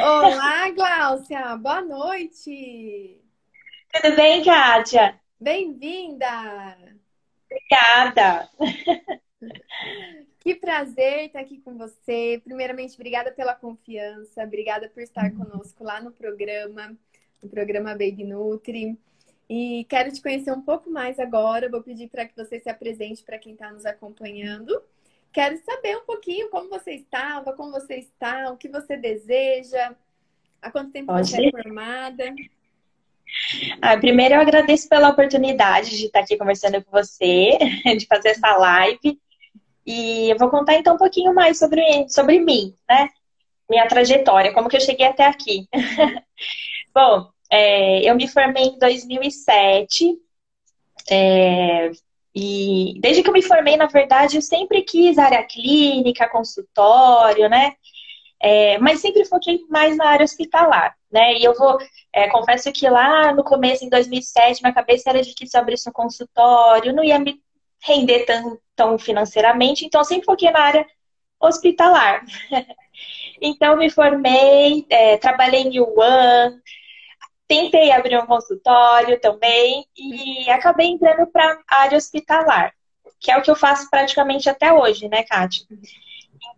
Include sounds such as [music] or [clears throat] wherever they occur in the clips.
Olá, Gláucia. Boa noite. Tudo bem, Kátia? Bem-vinda. Obrigada. Que prazer estar aqui com você. Primeiramente, obrigada pela confiança, obrigada por estar conosco lá no programa, no programa Baby Nutri. E quero te conhecer um pouco mais agora. Vou pedir para que você se apresente para quem está nos acompanhando. Quero saber um pouquinho como você estava, como você está, o que você deseja, há quanto tempo Pode você é formada. Ah, primeiro, eu agradeço pela oportunidade de estar aqui conversando com você, [laughs] de fazer essa live. E eu vou contar então um pouquinho mais sobre, sobre mim, né? Minha trajetória, como que eu cheguei até aqui. [laughs] Bom, é, eu me formei em 2007. É, e desde que eu me formei, na verdade, eu sempre quis área clínica, consultório, né? É, mas sempre foquei mais na área hospitalar, né? E eu vou, é, confesso que lá no começo, em 2007, minha cabeça era de que se eu abrisse um consultório, não ia me render tão, tão financeiramente, então sempre foquei na área hospitalar. [laughs] então, me formei, é, trabalhei em Yuan, Tentei abrir um consultório também e acabei entrando para a área hospitalar, que é o que eu faço praticamente até hoje, né, Kátia?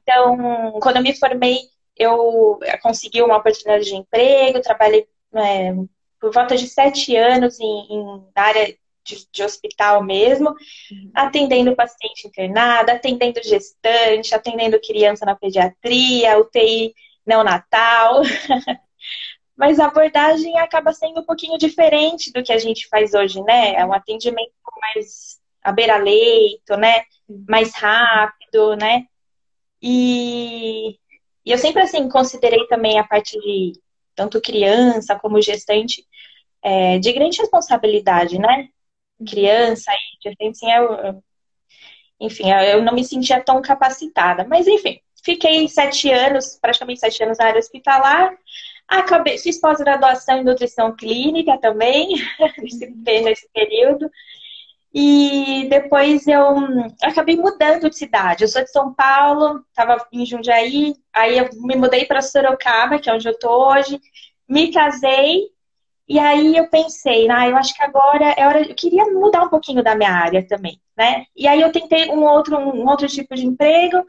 Então, quando eu me formei, eu consegui uma oportunidade de emprego, trabalhei é, por volta de sete anos em, em área de, de, hospital mesmo, uhum. atendendo paciente internado, atendendo gestante, atendendo criança na pediatria, UTI neonatal. [laughs] mas a abordagem acaba sendo um pouquinho diferente do que a gente faz hoje, né? É um atendimento mais à beira-leito, né? Mais rápido, né? E, e eu sempre, assim, considerei também a parte de tanto criança como gestante é, de grande responsabilidade, né? Criança e gestante, assim, eu, enfim, eu não me sentia tão capacitada. Mas, enfim, fiquei sete anos, praticamente sete anos na área hospitalar, Acabei, fiz pós-graduação em nutrição clínica também, [laughs] nesse, período. E depois eu acabei mudando de cidade. Eu sou de São Paulo, estava em Jundiaí, aí eu me mudei para Sorocaba, que é onde eu estou hoje. Me casei e aí eu pensei, ah, eu acho que agora é hora. Eu queria mudar um pouquinho da minha área também, né? E aí eu tentei um outro, um outro tipo de emprego.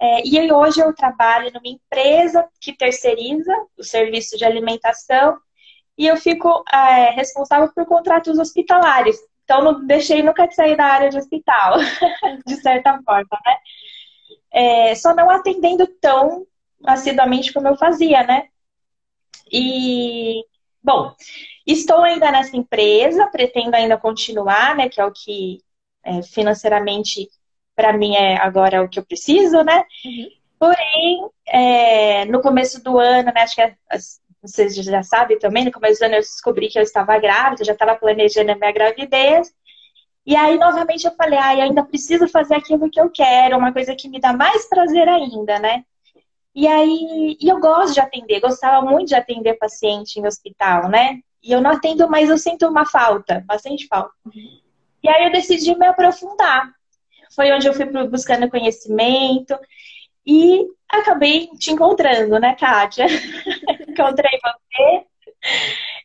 É, e hoje eu trabalho numa empresa que terceiriza o serviço de alimentação e eu fico é, responsável por contratos hospitalares. Então, não deixei nunca de sair da área de hospital, [laughs] de certa forma, né? É, só não atendendo tão assiduamente como eu fazia, né? E, bom, estou ainda nessa empresa, pretendo ainda continuar, né? Que é o que é, financeiramente para mim é agora o que eu preciso, né? Uhum. Porém, é, no começo do ano, né, acho que é, vocês já sabem também, no começo do ano eu descobri que eu estava grávida, já estava planejando a minha gravidez. E aí, novamente, eu falei, ah, eu ainda preciso fazer aquilo que eu quero, uma coisa que me dá mais prazer ainda, né? E aí, e eu gosto de atender, gostava muito de atender paciente em hospital, né? E eu não atendo, mas eu sinto uma falta, bastante falta. Uhum. E aí eu decidi me aprofundar foi onde eu fui buscando conhecimento e acabei te encontrando, né, Kátia? [laughs] encontrei você,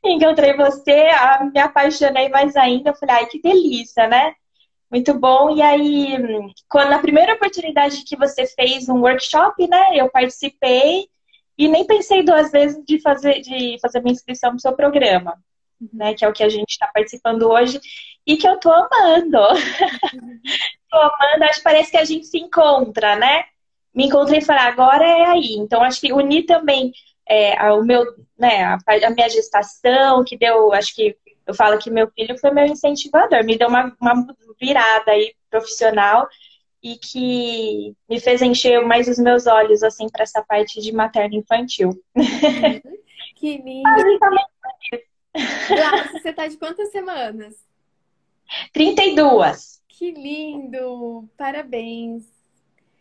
encontrei você, me apaixonei mais ainda, falei, ai, que delícia, né? Muito bom. E aí, quando na primeira oportunidade que você fez um workshop, né, eu participei e nem pensei duas vezes de fazer, de fazer minha inscrição no seu programa, né, que é o que a gente está participando hoje e que eu tô amando. [laughs] tô amando, acho que parece que a gente se encontra, né? Me encontrei e falei, agora é aí. Então, acho que unir também é, o meu, né, a, a, minha gestação, que deu, acho que eu falo que meu filho foi meu incentivador, me deu uma, uma virada aí profissional e que me fez encher mais os meus olhos, assim, para essa parte de materno infantil. [laughs] Que lindo! Lá, você tá de quantas semanas? 32. Que lindo! Parabéns!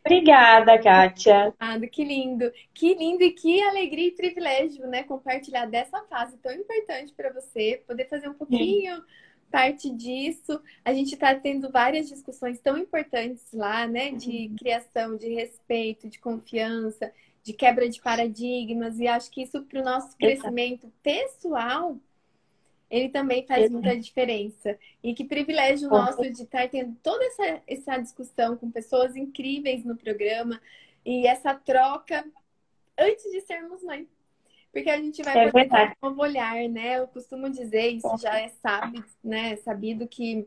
Obrigada, Kátia. Ah, que lindo! Que lindo e que alegria e privilégio, né? Compartilhar dessa fase tão importante para você, poder fazer um pouquinho Sim. parte disso. A gente está tendo várias discussões tão importantes lá, né? De criação, de respeito, de confiança, de quebra de paradigmas, e acho que isso para o nosso crescimento pessoal, ele também faz muita diferença. E que privilégio nosso de estar tendo toda essa, essa discussão com pessoas incríveis no programa e essa troca antes de sermos mãe. Porque a gente vai é poder ter um novo olhar, né? Eu costumo dizer, isso já é sabido, né? Sabido que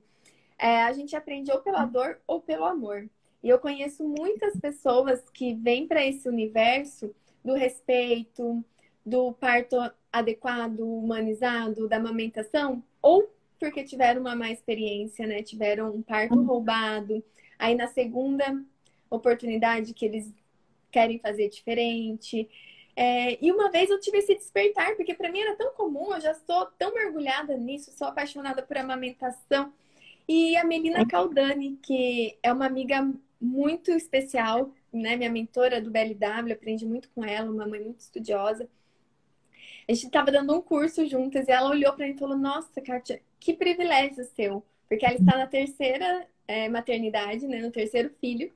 é, a gente aprende ou pela dor ou pelo amor. E eu conheço muitas pessoas que vêm para esse universo do respeito, do parto adequado, humanizado, da amamentação, ou porque tiveram uma má experiência, né? Tiveram um parto uhum. roubado. Aí na segunda oportunidade que eles querem fazer diferente. É, e uma vez eu tive esse despertar, porque para mim era tão comum, eu já sou tão mergulhada nisso, sou apaixonada por amamentação. E a Melina Caldani, que é uma amiga muito especial, né? Minha mentora do BLW, aprendi muito com ela, uma mãe muito estudiosa. A gente estava dando um curso juntas e ela olhou para mim e falou: Nossa, Kátia, que privilégio seu, porque ela está na terceira é, maternidade, né? No terceiro filho.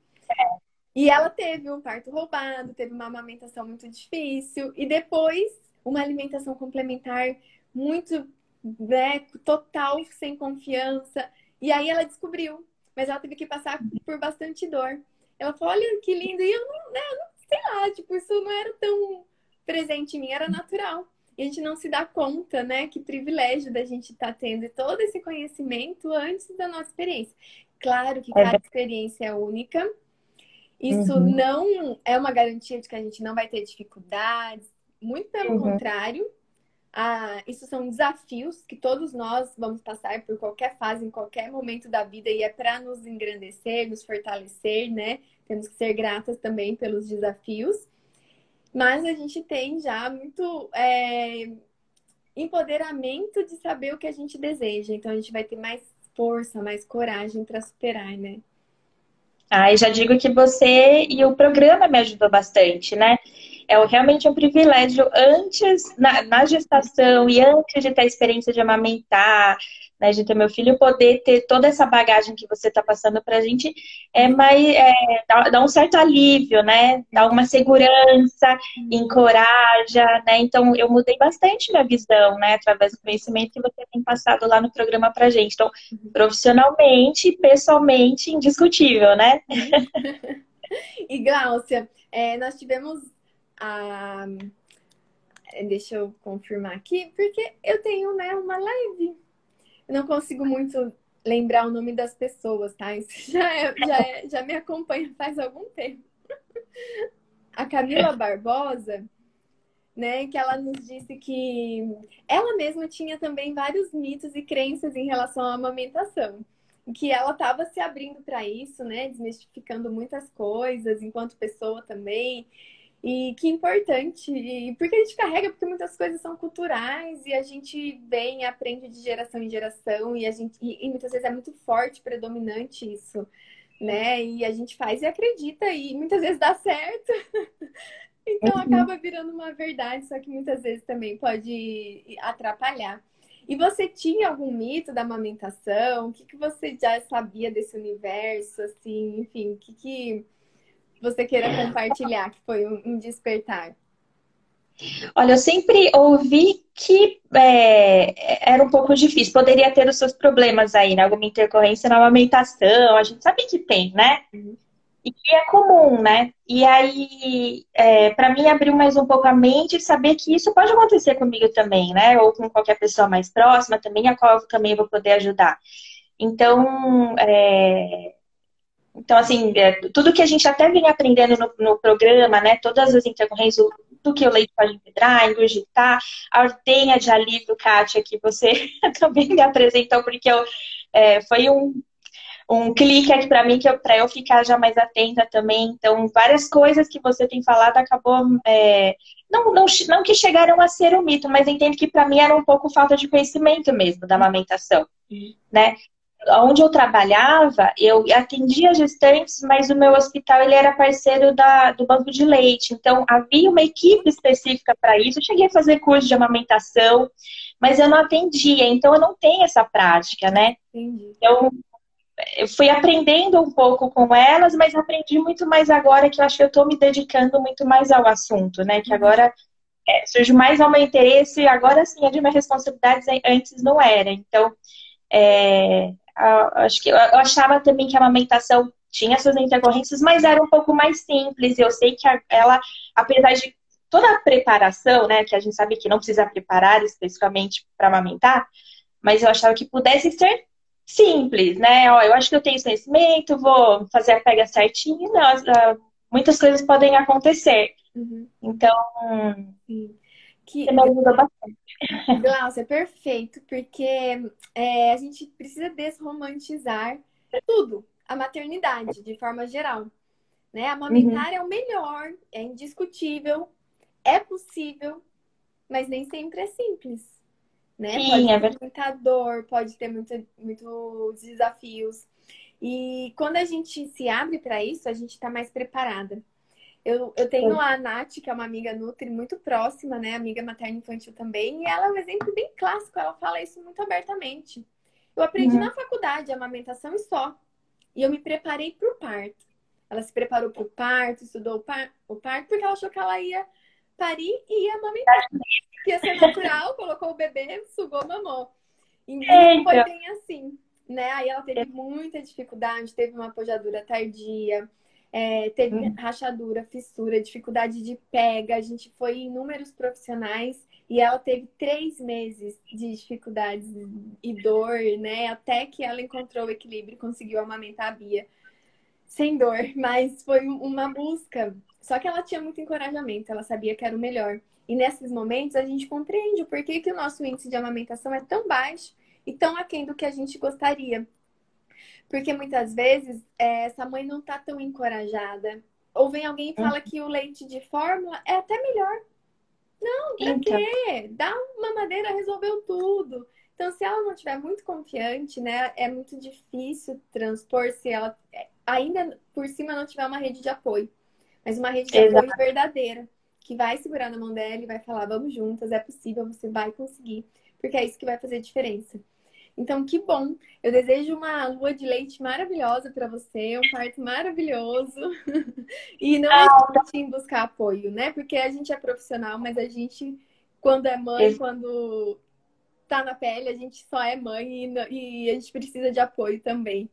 E ela teve um parto roubado, teve uma amamentação muito difícil e depois uma alimentação complementar muito né, total, sem confiança. E aí ela descobriu, mas ela teve que passar por bastante dor. Ela falou: Olha que lindo, e eu não, né, não sei lá, tipo, isso não era tão presente em mim, era natural. E a gente não se dá conta, né? Que privilégio da gente estar tá tendo todo esse conhecimento antes da nossa experiência. Claro que é cada experiência é única, isso uhum. não é uma garantia de que a gente não vai ter dificuldades, muito pelo uhum. contrário. Ah, isso são desafios que todos nós vamos passar por qualquer fase, em qualquer momento da vida, e é para nos engrandecer, nos fortalecer, né? Temos que ser gratas também pelos desafios. Mas a gente tem já muito é, empoderamento de saber o que a gente deseja. Então a gente vai ter mais força, mais coragem para superar, né? Aí já digo que você e o programa me ajudou bastante, né? É realmente um privilégio antes, na, na gestação e antes de ter a experiência de amamentar, né, de ter meu filho, poder ter toda essa bagagem que você está passando para a gente, é mais, é, dá, dá, um certo alívio, né? Dá uma segurança, encoraja, né? Então, eu mudei bastante minha visão, né? Através do conhecimento que você tem passado lá no programa para gente. Então, profissionalmente, pessoalmente, indiscutível, né? [laughs] e Gláucia, é, nós tivemos a... Deixa eu confirmar aqui, porque eu tenho né, uma live eu não consigo muito lembrar o nome das pessoas, tá? Isso [laughs] já, é, já, é, já me acompanha faz algum tempo. A Camila Barbosa, né, que ela nos disse que ela mesma tinha também vários mitos e crenças em relação à amamentação. Que ela estava se abrindo para isso, né, desmistificando muitas coisas, enquanto pessoa também. E que importante, e porque a gente carrega, porque muitas coisas são culturais e a gente vem, aprende de geração em geração e a gente e, e muitas vezes é muito forte, predominante isso, né? E a gente faz e acredita e muitas vezes dá certo. [laughs] então uhum. acaba virando uma verdade, só que muitas vezes também pode atrapalhar. E você tinha algum mito da amamentação? O que, que você já sabia desse universo, assim, enfim, o que, que você queira compartilhar, que foi um despertar? Olha, eu sempre ouvi que é, era um pouco difícil, poderia ter os seus problemas aí, né? Alguma intercorrência na amamentação, a gente sabe que tem, né? Uhum. E que é comum, né? E aí, é, para mim, abriu mais um pouco a mente e saber que isso pode acontecer comigo também, né? Ou com qualquer pessoa mais próxima também, a qual eu também vou poder ajudar. Então, é, então, assim, é, tudo que a gente até vem aprendendo no, no programa, né? Todas as intercorrências, do que o leite pode empedrar, engurgitar, a ordenha de alívio, Kátia, que você [laughs] também me apresentou, porque eu, é, foi um, um clique aqui para mim que para eu ficar já mais atenta também. Então, várias coisas que você tem falado acabou é, não, não, não que chegaram a ser um mito, mas entendo que para mim era um pouco falta de conhecimento mesmo da amamentação, uhum. né? Onde eu trabalhava, eu atendia gestantes, mas o meu hospital ele era parceiro da, do banco de leite. Então, havia uma equipe específica para isso. Eu cheguei a fazer curso de amamentação, mas eu não atendia. Então, eu não tenho essa prática, né? Entendi. Então, eu fui aprendendo um pouco com elas, mas aprendi muito mais agora que eu acho que eu estou me dedicando muito mais ao assunto, né? Que uhum. agora é, surge mais ao meu interesse, agora sim é de minhas responsabilidades, antes não era. Então, é, acho que eu achava também que a amamentação tinha suas intercorrências, mas era um pouco mais simples. Eu sei que ela, apesar de toda a preparação, né, que a gente sabe que não precisa preparar especificamente para amamentar, mas eu achava que pudesse ser simples, né? Ó, eu acho que eu tenho esse conhecimento, vou fazer a pega certinho. Não, muitas coisas podem acontecer. Uhum. Então, Sim. Que me ajuda bastante. Glaucia, é perfeito, porque é, a gente precisa desromantizar tudo, a maternidade, de forma geral. Né? Amamentar uhum. é o melhor, é indiscutível, é possível, mas nem sempre é simples. Né? Sim, pode é ter muita dor, pode ter muito, muitos desafios. E quando a gente se abre para isso, a gente está mais preparada. Eu, eu tenho a Nath, que é uma amiga Nutri muito próxima, né? Amiga materna infantil também, e ela é um exemplo bem clássico, ela fala isso muito abertamente. Eu aprendi uhum. na faculdade a amamentação e só. E eu me preparei para o parto. Ela se preparou para o parto, estudou o, par o parto, porque ela achou que ela ia parir e ia amamentar. Que ia ser natural, [laughs] colocou o bebê, sugou, mamou. Então foi bem assim, né? Aí ela teve muita dificuldade, teve uma apojadura tardia é, teve uhum. rachadura, fissura, dificuldade de pega. A gente foi em inúmeros profissionais e ela teve três meses de dificuldades e dor, né? Até que ela encontrou o equilíbrio e conseguiu amamentar a Bia sem dor, mas foi uma busca. Só que ela tinha muito encorajamento, ela sabia que era o melhor. E nesses momentos a gente compreende o porquê que o nosso índice de amamentação é tão baixo e tão aquém do que a gente gostaria. Porque muitas vezes é, essa mãe não tá tão encorajada. Ou vem alguém e fala uhum. que o leite de fórmula é até melhor. Não, pra então. quê? Dá uma madeira, resolveu tudo. Então, se ela não estiver muito confiante, né, é muito difícil transpor se ela é, ainda por cima não tiver uma rede de apoio. Mas uma rede de Exato. apoio verdadeira, que vai segurar na mão dela e vai falar: vamos juntas, é possível, você vai conseguir. Porque é isso que vai fazer diferença. Então, que bom. Eu desejo uma lua de leite maravilhosa para você, um parto maravilhoso. [laughs] e não hesite em buscar apoio, né? Porque a gente é profissional, mas a gente, quando é mãe, quando tá na pele, a gente só é mãe e, a gente precisa de apoio também.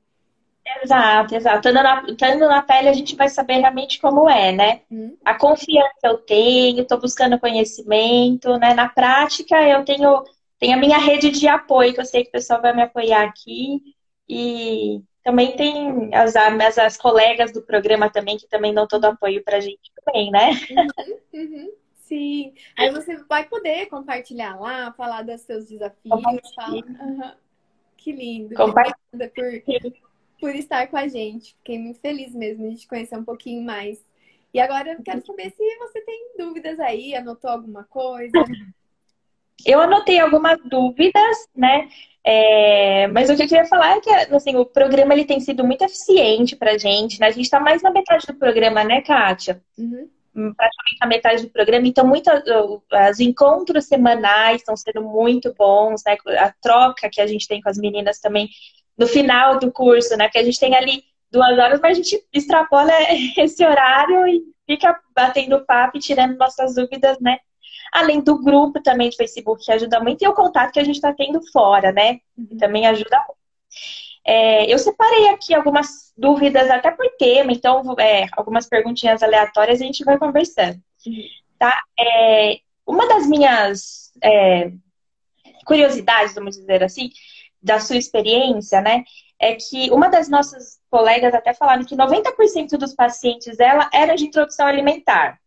Exato, exato. Estando na, estando na pele, a gente vai saber realmente como é, né? Hum. A confiança eu tenho, estou buscando conhecimento, né? Na prática, eu tenho tem a minha rede de apoio, que eu sei que o pessoal vai me apoiar aqui. E também tem as, as, as colegas do programa também, que também dão todo o apoio pra gente também, né? Uhum, uhum, sim. Aí você vai poder compartilhar lá, falar dos seus desafios. Uhum. Que lindo. Obrigada por, por estar com a gente. Fiquei muito feliz mesmo de te conhecer um pouquinho mais. E agora eu quero saber se você tem dúvidas aí, anotou alguma coisa. [clears throat] Eu anotei algumas dúvidas, né? É, mas o que eu queria falar é que assim, o programa ele tem sido muito eficiente pra gente, né? A gente está mais na metade do programa, né, Kátia? Uhum. Hum, praticamente na metade do programa, então muito, os encontros semanais estão sendo muito bons, né? A troca que a gente tem com as meninas também no final do curso, né? Porque a gente tem ali duas horas, mas a gente extrapola [laughs] esse horário e fica batendo papo e tirando nossas dúvidas, né? Além do grupo também de Facebook, que ajuda muito, e o contato que a gente está tendo fora, né? Uhum. Também ajuda muito. É, eu separei aqui algumas dúvidas até por tema, então é, algumas perguntinhas aleatórias a gente vai conversando. Uhum. Tá? É, uma das minhas é, curiosidades, vamos dizer assim, da sua experiência, né? É que uma das nossas colegas até falaram que 90% dos pacientes dela era de introdução alimentar.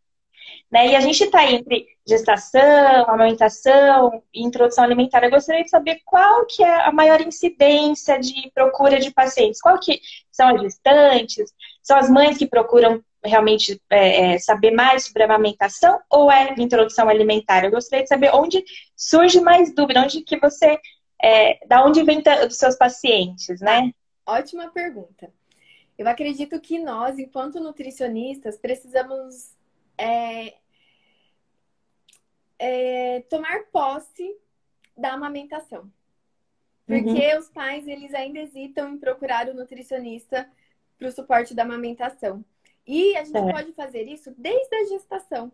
Né? E a gente está entre gestação, amamentação e introdução alimentar. Eu gostaria de saber qual que é a maior incidência de procura de pacientes. Qual que são as gestantes? São as mães que procuram realmente é, é, saber mais sobre amamentação ou é introdução alimentar? Eu gostaria de saber onde surge mais dúvida, onde que você, é, da onde vem dos seus pacientes, né? Ótima pergunta. Eu acredito que nós, enquanto nutricionistas, precisamos é, é, tomar posse da amamentação. Porque uhum. os pais, eles ainda hesitam em procurar o nutricionista para o suporte da amamentação. E a gente é. pode fazer isso desde a gestação.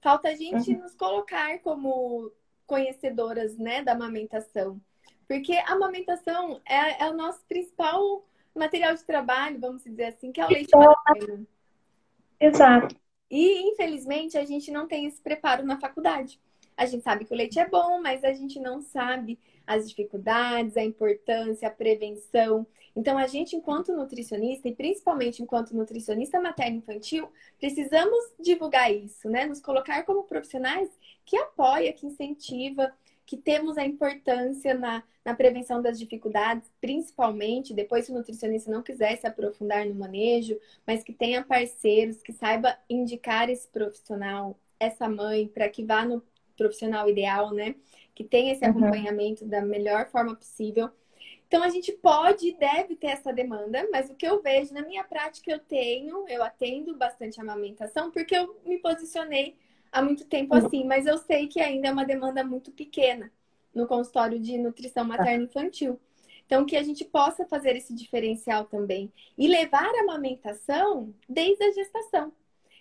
Falta a gente uhum. nos colocar como conhecedoras né, da amamentação. Porque a amamentação é, é, o nosso principal material de trabalho, vamos dizer assim, que é o leite materno. Exato. E, infelizmente, a gente não tem esse preparo na faculdade. A gente sabe que o leite é bom, mas a gente não sabe as dificuldades, a importância, a prevenção. Então, a gente, enquanto nutricionista, e principalmente enquanto nutricionista materno-infantil, precisamos divulgar isso, né? Nos colocar como profissionais que apoia, que incentiva, que temos a importância na, na prevenção das dificuldades, principalmente depois se o nutricionista não quiser se aprofundar no manejo, mas que tenha parceiros, que saiba indicar esse profissional, essa mãe, para que vá no profissional ideal, né? Que tenha esse uhum. acompanhamento da melhor forma possível então a gente pode e deve ter essa demanda, mas o que eu vejo na minha prática eu tenho, eu atendo bastante amamentação porque eu me posicionei há muito tempo uhum. assim, mas eu sei que ainda é uma demanda muito pequena no consultório de nutrição tá. materna infantil. Então que a gente possa fazer esse diferencial também e levar a amamentação desde a gestação.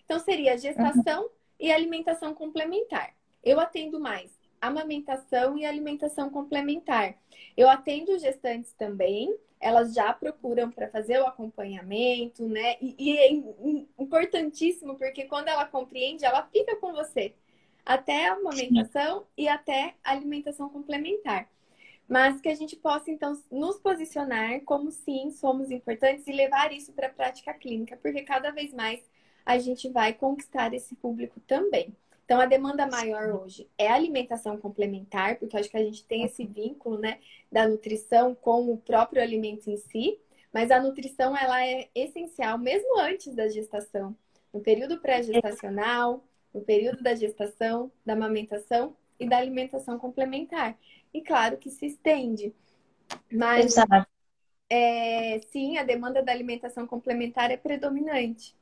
Então seria gestação uhum. e alimentação complementar. Eu atendo mais amamentação e alimentação complementar. Eu atendo gestantes também, elas já procuram para fazer o acompanhamento, né? E, e, é importantíssimo porque quando ela compreende, ela fica com você até a amamentação e até a alimentação complementar. Mas que a gente possa, então, nos posicionar como sim, somos importantes e levar isso para a prática clínica, porque cada vez mais a gente vai conquistar esse público também. Então, a demanda maior hoje é a alimentação complementar, porque acho que a gente tem esse vínculo, né, da nutrição com o próprio alimento em si, mas a nutrição, ela é essencial mesmo antes da gestação, no período pré-gestacional, no período da gestação, da amamentação e da alimentação complementar. E claro que se estende. Mas, é, sim, a demanda da alimentação complementar é predominante.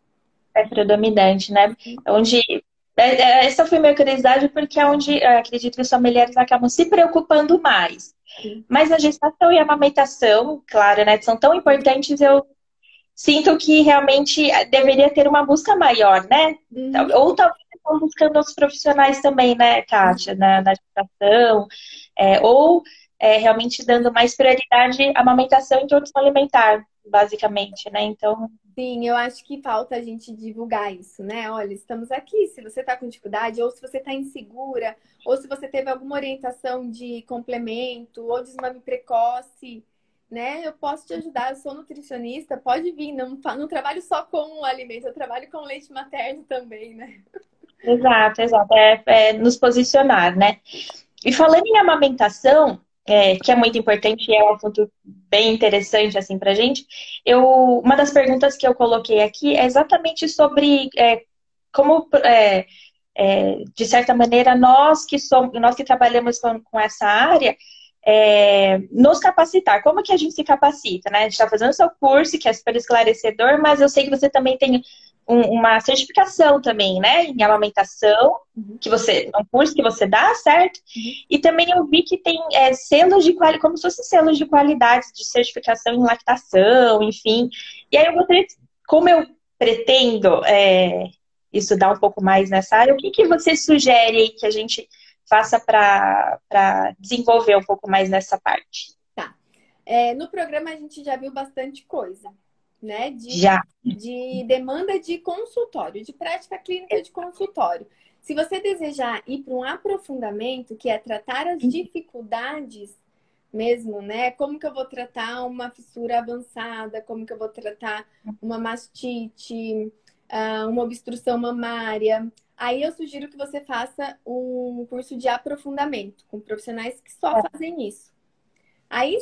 É predominante, né? Onde é, é, essa foi minha curiosidade, porque é onde acredito que as mulheres acabam se preocupando mais. Sim. Mas a gestação e a amamentação, claro, né, são tão importantes, eu sinto que realmente deveria ter uma busca maior, né? Uhum. Ou talvez estão buscando outros profissionais também, né, Kátia, na, na gestação, é, ou é, realmente dando mais prioridade à amamentação e introdução alimentar, basicamente, né? Então, Sim, eu acho que falta a gente divulgar isso, né? Olha, estamos aqui. Se você está com dificuldade, ou se você está insegura, ou se você teve alguma orientação de complemento, ou desmame precoce, né? Eu posso te ajudar. Eu sou nutricionista, pode vir. Não, não trabalho só com o alimento, eu trabalho com leite materno também, né? Exato, exato. É, é nos posicionar, né? E falando em amamentação, é, que é muito importante e é um assunto bem interessante assim para gente. Eu, uma das perguntas que eu coloquei aqui é exatamente sobre é, como, é, é, de certa maneira, nós que somos, nós que trabalhamos com, com essa área, é, nos capacitar. Como que a gente se capacita, né? A gente está fazendo seu curso, que é super esclarecedor, mas eu sei que você também tem um, uma certificação também, né? Em amamentação, uhum. que você, um curso que você dá, certo? Uhum. E também eu vi que tem é, selos de qualidade, como se fossem selos de qualidade de certificação em lactação, enfim. E aí eu gostaria, como eu pretendo é, estudar um pouco mais nessa área, o que, que você sugere que a gente faça para desenvolver um pouco mais nessa parte? Tá. É, no programa a gente já viu bastante coisa né? De, Já. de demanda de consultório, de prática clínica de consultório. Se você desejar ir para um aprofundamento, que é tratar as dificuldades mesmo, né? Como que eu vou tratar uma fissura avançada? Como que eu vou tratar uma mastite, ah, uma obstrução mamária? Aí eu sugiro que você faça um curso de aprofundamento com profissionais que só é. fazem isso. Aí,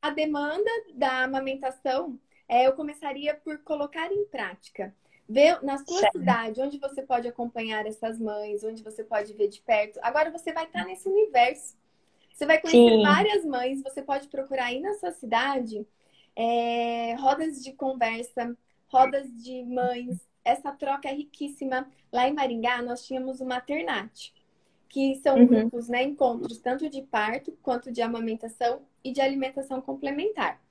a demanda da amamentação é, eu começaria por colocar em prática. Ver na sua certo. cidade, onde você pode acompanhar essas mães, onde você pode ver de perto. Agora você vai estar nesse universo. Você vai conhecer Sim. várias mães, você pode procurar aí na sua cidade é, rodas de conversa, rodas de mães. Essa troca é riquíssima. Lá em Maringá, nós tínhamos o Maternate, que são uhum. grupos, né, encontros tanto de parto quanto de amamentação e de alimentação complementar.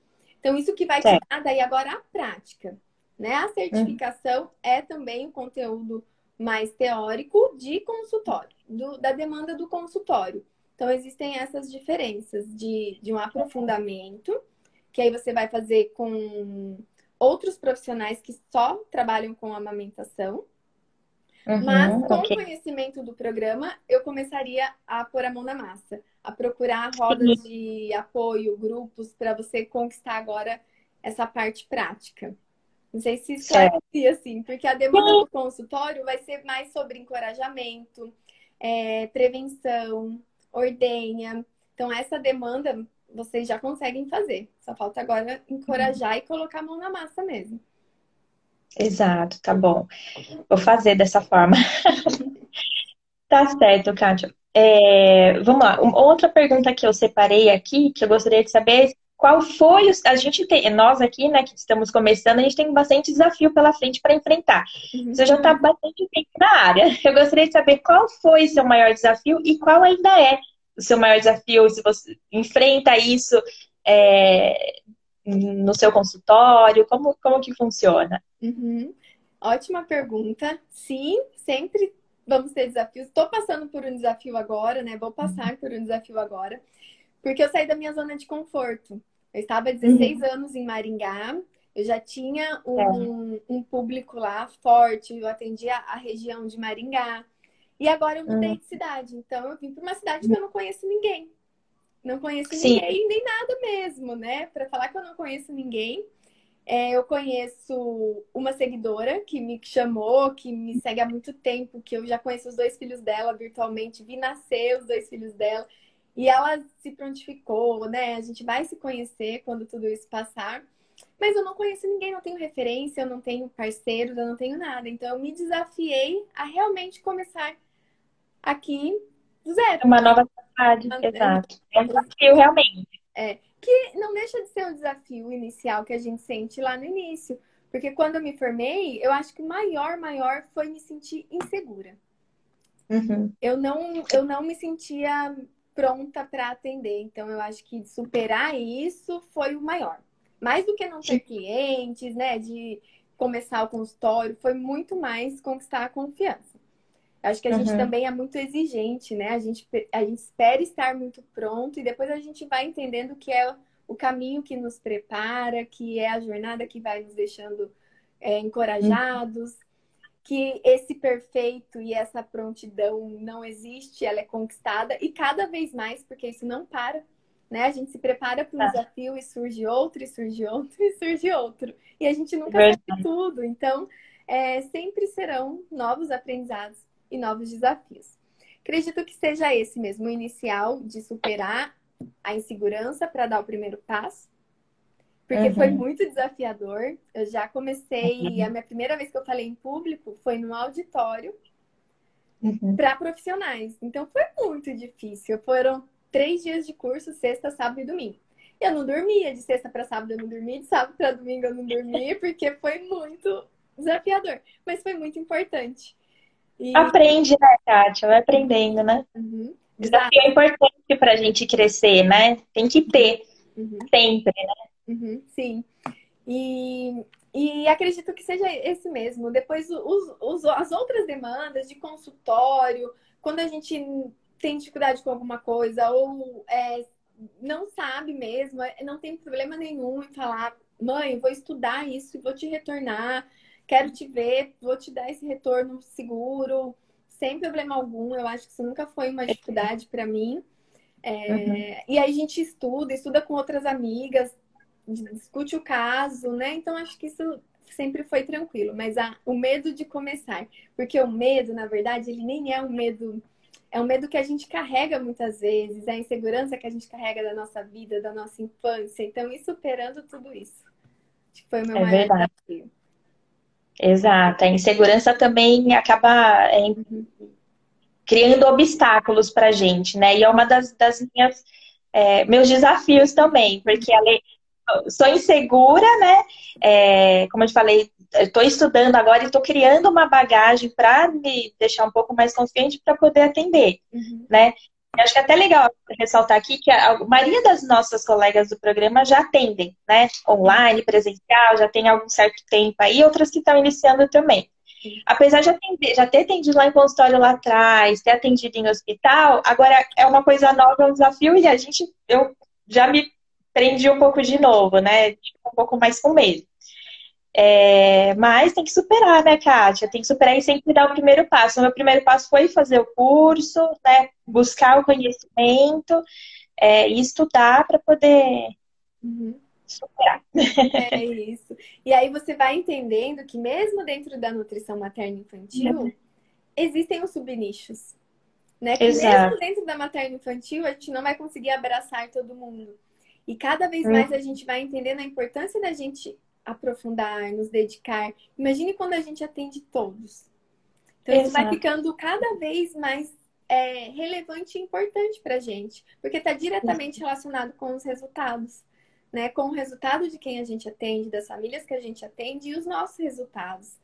Então, isso que vai te dar daí agora a prática. Né? A certificação uhum. é também um conteúdo mais teórico de consultório, do, da demanda do consultório. Então, existem essas diferenças de, de um aprofundamento, que aí você vai fazer com outros profissionais que só trabalham com amamentação, Uhum, Mas com okay. o conhecimento do programa, eu começaria a pôr a mão na massa, a procurar rodas Sim. de apoio, grupos, para você conquistar agora essa parte prática. Não sei se isso é assim, porque a demanda do consultório vai ser mais sobre encorajamento, é, prevenção, ordenha. Então, essa demanda vocês já conseguem fazer. Só falta agora encorajar uhum. e colocar a mão na massa mesmo. Exato, tá bom. Vou fazer dessa forma. [laughs] tá certo, Kátia. É, vamos lá. outra pergunta que eu separei aqui, que eu gostaria de saber qual foi o, a gente tem nós aqui né que estamos começando a gente tem bastante desafio pela frente para enfrentar uhum. você já está bastante tempo na área [laughs] eu gostaria de saber qual foi seu maior desafio e qual ainda é o seu maior desafio se você enfrenta isso é, no seu consultório? Como, como que funciona? Uhum. Ótima pergunta. Sim, sempre vamos ter desafios. Estou passando por um desafio agora, né? Vou passar por um desafio agora, porque eu saí da minha zona de conforto. Eu estava há 16 uhum. anos em Maringá, eu já tinha um, é. um público lá forte, eu atendia a região de Maringá. E agora eu mudei uhum. de cidade, então eu vim para uma cidade que eu não conheço ninguém. Não conheço Sim. ninguém, nem nada mesmo, né? Para falar que eu não conheço ninguém, é, eu conheço uma seguidora que me chamou, que me segue há muito tempo, que eu já conheço os dois filhos dela virtualmente, vi nascer os dois filhos dela. E ela se prontificou, né? A gente vai se conhecer quando tudo isso passar. Mas eu não conheço ninguém, não tenho referência, eu não tenho parceiros, eu não tenho nada. Então eu me desafiei a realmente começar aqui do zero. Uma nova cidade, exato. É um desafio realmente. É, que não deixa de ser um desafio inicial que a gente sente lá no início. Porque quando eu me formei, eu acho que o maior, maior foi me sentir insegura. Uhum. Eu, não, eu não me sentia pronta para atender. Então, eu acho que superar isso foi o maior. Mais do que não ter clientes, né? De começar o consultório, foi muito mais conquistar a confiança. Acho que a uhum. gente também é muito exigente, né? A gente, a gente espera estar muito pronto e depois a gente vai entendendo que é o caminho que nos prepara, que é a jornada que vai nos deixando é, encorajados, uhum. que esse perfeito e essa prontidão não existe, ela é conquistada e cada vez mais, porque isso não para. Né? A gente se prepara para um tá. desafio e surge outro, e surge outro, [laughs] e surge outro. E a gente nunca Verdade. sabe tudo. Então, é, sempre serão novos aprendizados e novos desafios. Acredito que seja esse mesmo, o inicial de superar a insegurança para dar o primeiro passo, porque uhum. foi muito desafiador. Eu já comecei, uhum. a minha primeira vez que eu falei em público foi no auditório uhum. para profissionais. Então foi muito difícil. Foram três dias de curso, sexta, sábado e domingo. Eu não dormia, de sexta para sábado eu não dormia, de sábado para domingo eu não dormia, [laughs] porque foi muito desafiador, mas foi muito importante. E... Aprende, né, Kátia? Vai aprendendo, né? Uhum. Desafio é importante para a gente crescer, né? Tem que ter, uhum. sempre, né? Uhum, sim. E, e acredito que seja esse mesmo. Depois, os, os, as outras demandas de consultório, quando a gente tem dificuldade com alguma coisa ou é, não sabe mesmo, é, não tem problema nenhum em falar, mãe, vou estudar isso e vou te retornar quero te ver, vou te dar esse retorno seguro, sem problema algum. Eu acho que isso nunca foi uma dificuldade para mim. É, uhum. E aí a gente estuda, estuda com outras amigas, discute o caso, né? Então acho que isso sempre foi tranquilo. Mas a, o medo de começar, porque o medo, na verdade, ele nem é um medo. É um medo que a gente carrega muitas vezes, é a insegurança que a gente carrega da nossa vida, da nossa infância. Então, ir superando tudo isso. Acho que foi o meu é maior verdade. desafio. Exato. A insegurança também acaba é, criando obstáculos para a gente, né? E é uma das, das minhas é, meus desafios também, porque além, sou insegura, né? É, como eu te falei, estou estudando agora e estou criando uma bagagem para me deixar um pouco mais confiante para poder atender, uhum. né? Acho que é até legal ressaltar aqui que a maioria das nossas colegas do programa já atendem, né? Online, presencial, já tem algum certo tempo aí, outras que estão iniciando também. Apesar de atender, já ter atendido lá em consultório lá atrás, ter atendido em hospital, agora é uma coisa nova, é um desafio, e a gente, eu já me prendi um pouco de novo, né? Um pouco mais com medo. É, mas tem que superar, né, Kátia? Tem que superar e sempre dar o primeiro passo. O meu primeiro passo foi fazer o curso, né? Buscar o conhecimento é, e estudar para poder uhum. superar. É isso. E aí você vai entendendo que mesmo dentro da nutrição materna infantil, uhum. existem os subnichos. Né? Que Exato. mesmo dentro da materna infantil, a gente não vai conseguir abraçar todo mundo. E cada vez uhum. mais a gente vai entendendo a importância da gente aprofundar, nos dedicar. Imagine quando a gente atende todos. Então, Exato. isso vai ficando cada vez mais é, relevante e importante para a gente, porque está diretamente relacionado com os resultados, né? Com o resultado de quem a gente atende, das famílias que a gente atende e os nossos resultados.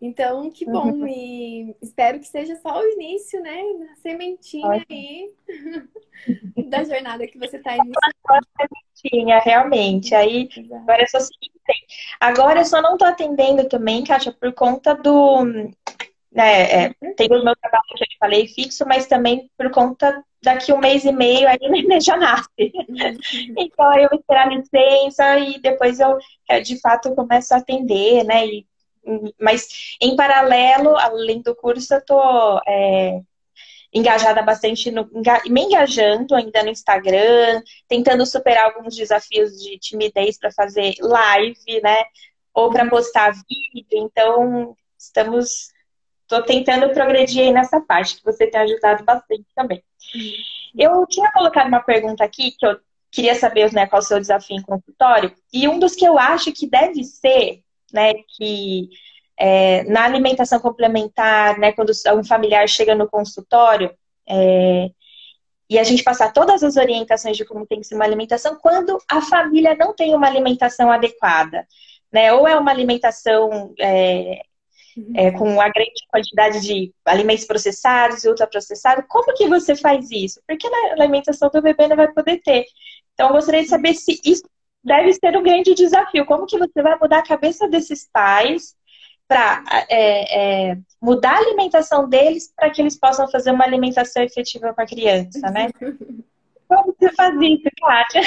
Então, que bom, uhum. e espero que seja só o início, né? A sementinha Ótimo. aí [laughs] da jornada que você está iniciando. sementinha, realmente. Aí, agora é só seguir Agora eu só não estou atendendo também, Kátia, por conta do. Né, é, tem o meu trabalho que eu te falei fixo, mas também por conta daqui um mês e meio aí o neném já nasce. Então aí eu vou esperar licença e depois eu é, de fato começo a atender, né? E, mas em paralelo, além do curso, eu tô é, engajada bastante, no, me engajando ainda no Instagram, tentando superar alguns desafios de timidez para fazer live, né? Ou para postar vídeo. Então, estamos. Estou tentando progredir aí nessa parte, que você tem ajudado bastante também. Uhum. Eu tinha colocado uma pergunta aqui que eu queria saber né, qual é o seu desafio em consultório. E um dos que eu acho que deve ser, né, que é, na alimentação complementar, né, quando um familiar chega no consultório, é, e a gente passar todas as orientações de como tem que ser uma alimentação, quando a família não tem uma alimentação adequada, né? Ou é uma alimentação é, é, com uma grande quantidade de alimentos processados e ultraprocessados, como que você faz isso? Porque na alimentação do bebê não vai poder ter. Então, eu gostaria de saber se isso deve ser um grande desafio. Como que você vai mudar a cabeça desses pais para é, é, mudar a alimentação deles para que eles possam fazer uma alimentação efetiva para a criança, né? [laughs] Como você faz isso, Kátia?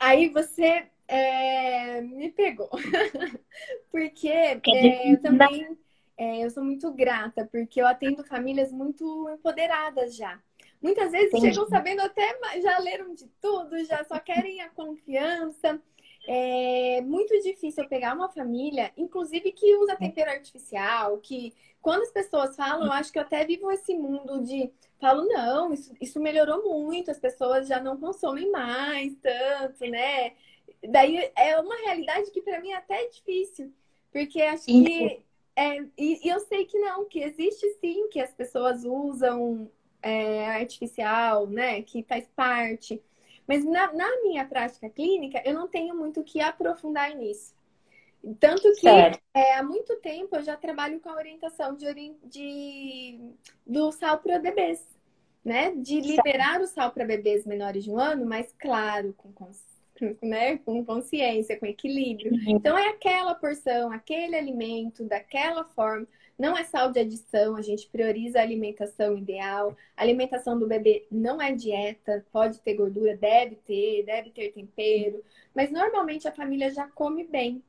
Aí você é, me pegou. [laughs] porque é, eu também é, eu sou muito grata, porque eu atendo famílias muito empoderadas já. Muitas vezes Entendi. chegam sabendo até, já leram de tudo, já só querem a confiança. É muito difícil pegar uma família, inclusive que usa tempero artificial, que quando as pessoas falam, eu acho que eu até vivo esse mundo de falo, não, isso, isso melhorou muito, as pessoas já não consomem mais tanto, né? Daí é uma realidade que para mim é até difícil, porque acho que é, e, e, eu sei que não, que existe sim que as pessoas usam é, artificial, né? Que faz parte. Mas na, na, minha prática clínica, eu não tenho muito o que aprofundar nisso. Tanto que é, há muito tempo eu já trabalho com a orientação de, de do sal para bebês, né? De liberar certo. o sal para bebês menores de um ano, mas claro, com, [laughs] né? com consciência, com equilíbrio. Uhum. Então é aquela porção, aquele alimento, daquela forma. Não é sal de adição, a gente prioriza a alimentação ideal. A alimentação do bebê não é dieta, pode ter gordura, deve ter, deve ter tempero, mas normalmente a família já come bem.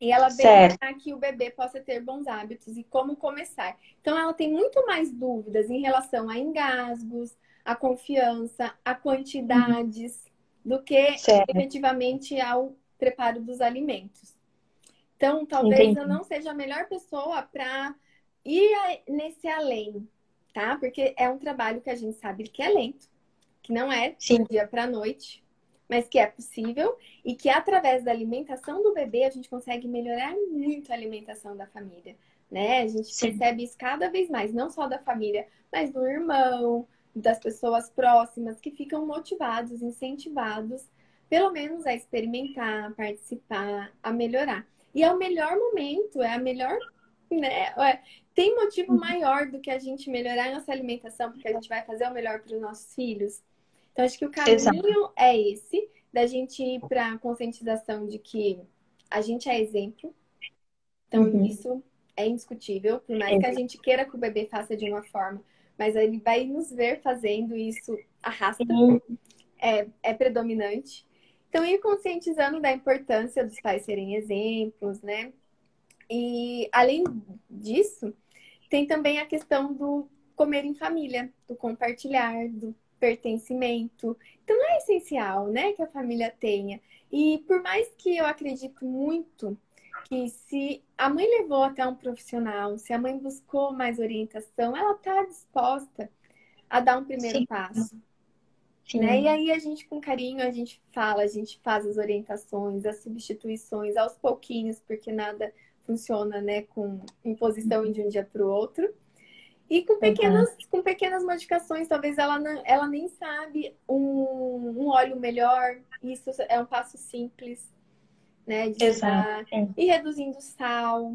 E ela vê para que o bebê possa ter bons hábitos e como começar. Então ela tem muito mais dúvidas em relação a engasgos, a confiança, a quantidades, uhum. do que certo. efetivamente ao preparo dos alimentos. Então, talvez Entendi. eu não seja a melhor pessoa para ir nesse além, tá? Porque é um trabalho que a gente sabe que é lento, que não é Sim. dia para noite, mas que é possível e que através da alimentação do bebê a gente consegue melhorar muito a alimentação da família, né? A gente Sim. percebe isso cada vez mais, não só da família, mas do irmão, das pessoas próximas que ficam motivados, incentivados, pelo menos a experimentar, a participar, a melhorar. E é o melhor momento, é a melhor, né? É, tem motivo uhum. maior do que a gente melhorar a nossa alimentação, porque a gente vai fazer o melhor para os nossos filhos. Então, acho que o caminho Exato. é esse, da gente ir para a conscientização de que a gente é exemplo. Então, uhum. isso é indiscutível. Por mais que a gente queira que o bebê faça de uma forma, mas ele vai nos ver fazendo isso arrasta, uhum. é, é predominante. Então, ir conscientizando da importância dos pais serem exemplos, né? E, além disso, tem também a questão do comer em família, do compartilhar, do pertencimento. Então, é essencial, né, que a família tenha. E por mais que eu acredito muito que se a mãe levou até um profissional, se a mãe buscou mais orientação, ela está disposta a dar um primeiro Sim. passo. Sim. Né? E aí a gente, com carinho, a gente fala, a gente faz as orientações, as substituições aos pouquinhos, porque nada funciona né, com imposição de um dia para o outro. E com pequenas, uhum. com pequenas modificações, talvez ela, não, ela nem sabe um, um óleo melhor. Isso é um passo simples né? De Exato. E reduzindo sal,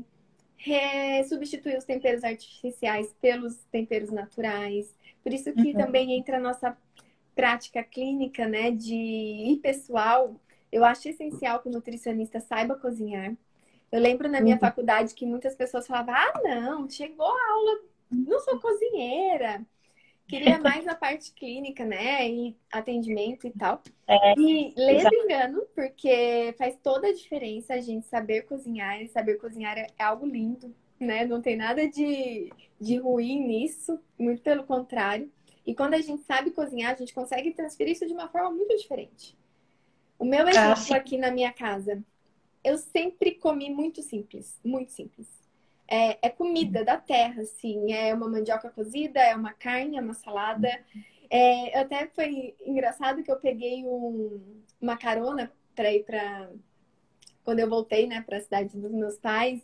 re... substituir os temperos artificiais pelos temperos naturais. Por isso que uhum. também entra a nossa prática clínica, né? De ir pessoal. Eu acho essencial que o nutricionista saiba cozinhar. Eu lembro na minha uhum. faculdade que muitas pessoas falavam: ah, não, chegou a aula, não sou cozinheira. Queria [laughs] mais a parte clínica, né? E atendimento e tal. É, e lendo engano, porque faz toda a diferença a gente saber cozinhar. E saber cozinhar é algo lindo, né? Não tem nada de, de ruim nisso, muito pelo contrário. E quando a gente sabe cozinhar, a gente consegue transferir isso de uma forma muito diferente. O meu ah, exemplo ah, aqui na minha casa, eu sempre comi muito simples, muito simples é, é comida da terra, assim. É uma mandioca cozida, é uma carne, é uma salada. É, até foi engraçado que eu peguei um, uma carona para ir para quando eu voltei, né, para a cidade dos meus pais.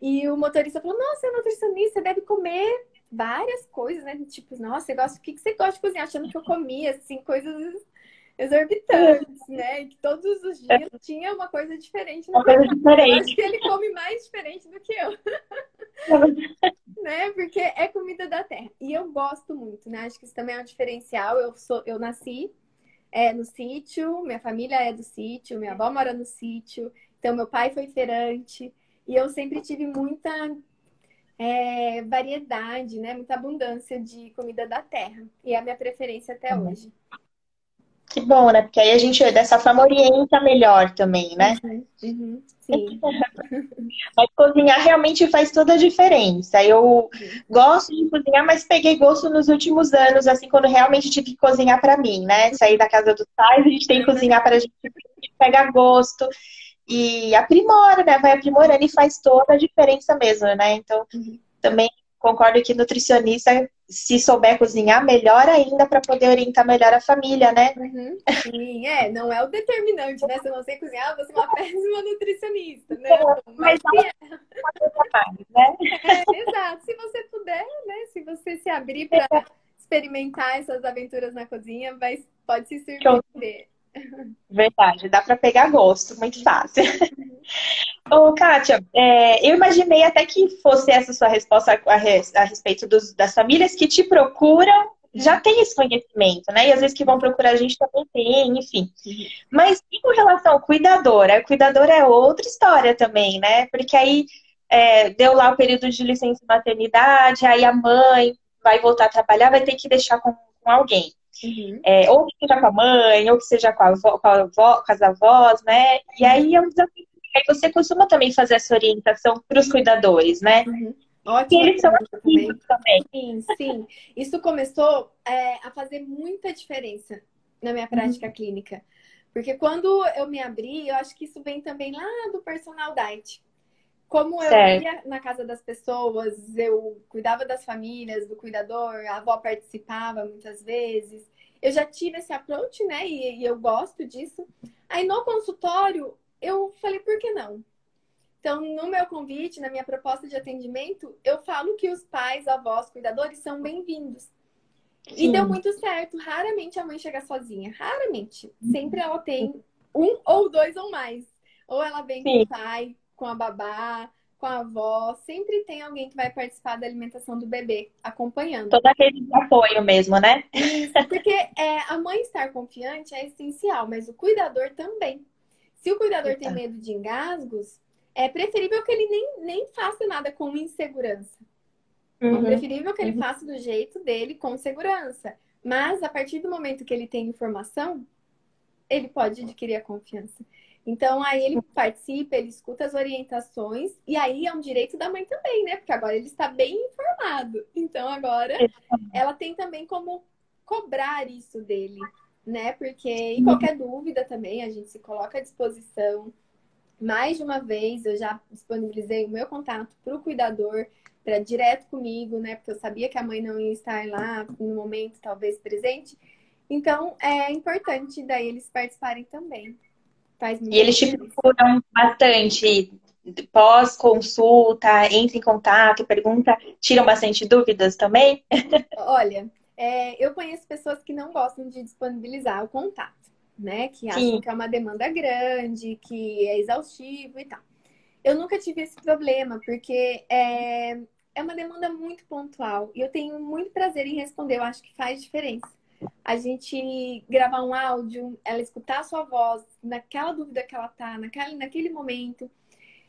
E o motorista falou: Nossa, é nutricionista, deve comer várias coisas, né? Tipo, nossa, você gosta, o que, que você gosta de cozinhar? Achando que eu comia, assim, coisas exorbitantes, né? E que todos os dias tinha uma coisa diferente. Uma coisa diferente. Eu acho que ele come mais diferente do que eu. [laughs] né? Porque é comida da terra. E eu gosto muito, né? Acho que isso também é um diferencial. Eu, sou, eu nasci é, no sítio, minha família é do sítio, minha avó mora no sítio, então meu pai foi feirante. E eu sempre tive muita é, variedade, né? Muita abundância de comida da terra. E é a minha preferência até uhum. hoje. Que bom, né? Porque aí a gente, dessa forma, orienta melhor também, né? Uhum, uhum, sim. mas cozinhar realmente faz toda a diferença. Eu gosto de cozinhar, mas peguei gosto nos últimos anos, assim, quando realmente tive que cozinhar para mim, né? Sair da casa dos pais, a gente tem que cozinhar para a gente, pegar gosto e aprimora, né? Vai aprimorando e faz toda a diferença mesmo, né? Então, uhum. também concordo que nutricionista, se souber cozinhar, melhor ainda para poder orientar melhor a família, né? Uhum. Sim, é, não é o determinante, né? Se eu não sei cozinhar, você é uma [laughs] péssima nutricionista, né? Mas, [laughs] Mas é. mais, né? É, exato. Se você puder, né? Se você se abrir para experimentar essas aventuras na cozinha, vai, pode se surpreender. Verdade, dá para pegar gosto, muito fácil. [laughs] Ô, Kátia, é, eu imaginei até que fosse essa sua resposta a, a, respeito dos, das famílias que te procuram, já tem esse conhecimento, né? E às vezes que vão procurar a gente também tem, enfim. Mas e com relação ao cuidador? A cuidadora é outra história também, né? Porque aí é, deu lá o período de licença maternidade, aí a mãe vai voltar a trabalhar, vai ter que deixar com, com alguém. Uhum. É, ou que seja com a mãe, ou que seja com, a avó, com, a avó, com as avós, né? E aí é um desafio. Aí você costuma também fazer essa orientação para os cuidadores, né? Uhum. Ótimo. eles são também. também. Sim, sim. Isso começou é, a fazer muita diferença na minha prática uhum. clínica. Porque quando eu me abri, eu acho que isso vem também lá do personal diet. Como eu certo. ia na casa das pessoas, eu cuidava das famílias, do cuidador, a avó participava muitas vezes. Eu já tive esse approach, né? E, e eu gosto disso. Aí no consultório, eu falei, por que não? Então, no meu convite, na minha proposta de atendimento, eu falo que os pais, avós, cuidadores são bem-vindos. E deu muito certo. Raramente a mãe chega sozinha. Raramente. Sempre ela tem um ou dois ou mais. Ou ela vem Sim. com o pai, com a babá, com a avó, sempre tem alguém que vai participar da alimentação do bebê, acompanhando. Todo aquele apoio mesmo, né? Isso, porque é, a mãe estar confiante é essencial, mas o cuidador também. Se o cuidador Eita. tem medo de engasgos, é preferível que ele nem, nem faça nada com insegurança. É uhum. É preferível que ele uhum. faça do jeito dele, com segurança. Mas a partir do momento que ele tem informação, ele pode adquirir a confiança. Então, aí ele participa, ele escuta as orientações, e aí é um direito da mãe também, né? Porque agora ele está bem informado. Então, agora ela tem também como cobrar isso dele, né? Porque em qualquer dúvida também, a gente se coloca à disposição. Mais de uma vez, eu já disponibilizei o meu contato para o cuidador, para direto comigo, né? Porque eu sabia que a mãe não ia estar lá no momento, talvez presente. Então, é importante daí eles participarem também. Faz e eles te procuram bastante pós-consulta, entra em contato, pergunta, tiram bastante dúvidas também? [laughs] Olha, é, eu conheço pessoas que não gostam de disponibilizar o contato, né? Que acham Sim. que é uma demanda grande, que é exaustivo e tal. Eu nunca tive esse problema, porque é, é uma demanda muito pontual e eu tenho muito prazer em responder, eu acho que faz diferença a gente gravar um áudio, ela escutar a sua voz naquela dúvida que ela tá, naquele, naquele momento.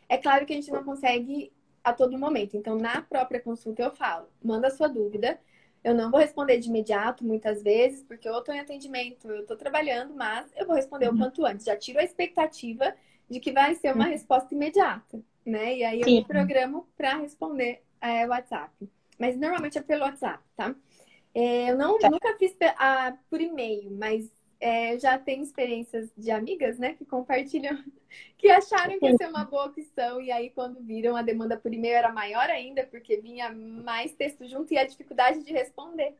É claro que a gente não consegue a todo momento. Então, na própria consulta, eu falo: manda a sua dúvida. Eu não vou responder de imediato, muitas vezes, porque eu estou em atendimento, eu estou trabalhando, mas eu vou responder uhum. o quanto antes. Já tiro a expectativa de que vai ser uma uhum. resposta imediata, né? E aí eu me programo para responder é, WhatsApp. Mas normalmente é pelo WhatsApp, tá? É, eu não, tá. nunca fiz a, por e-mail, mas é, já tenho experiências de amigas, né, que compartilham, [laughs] que acharam que ia ser uma boa opção, e aí quando viram a demanda por e-mail era maior ainda, porque vinha mais texto junto e a dificuldade de responder.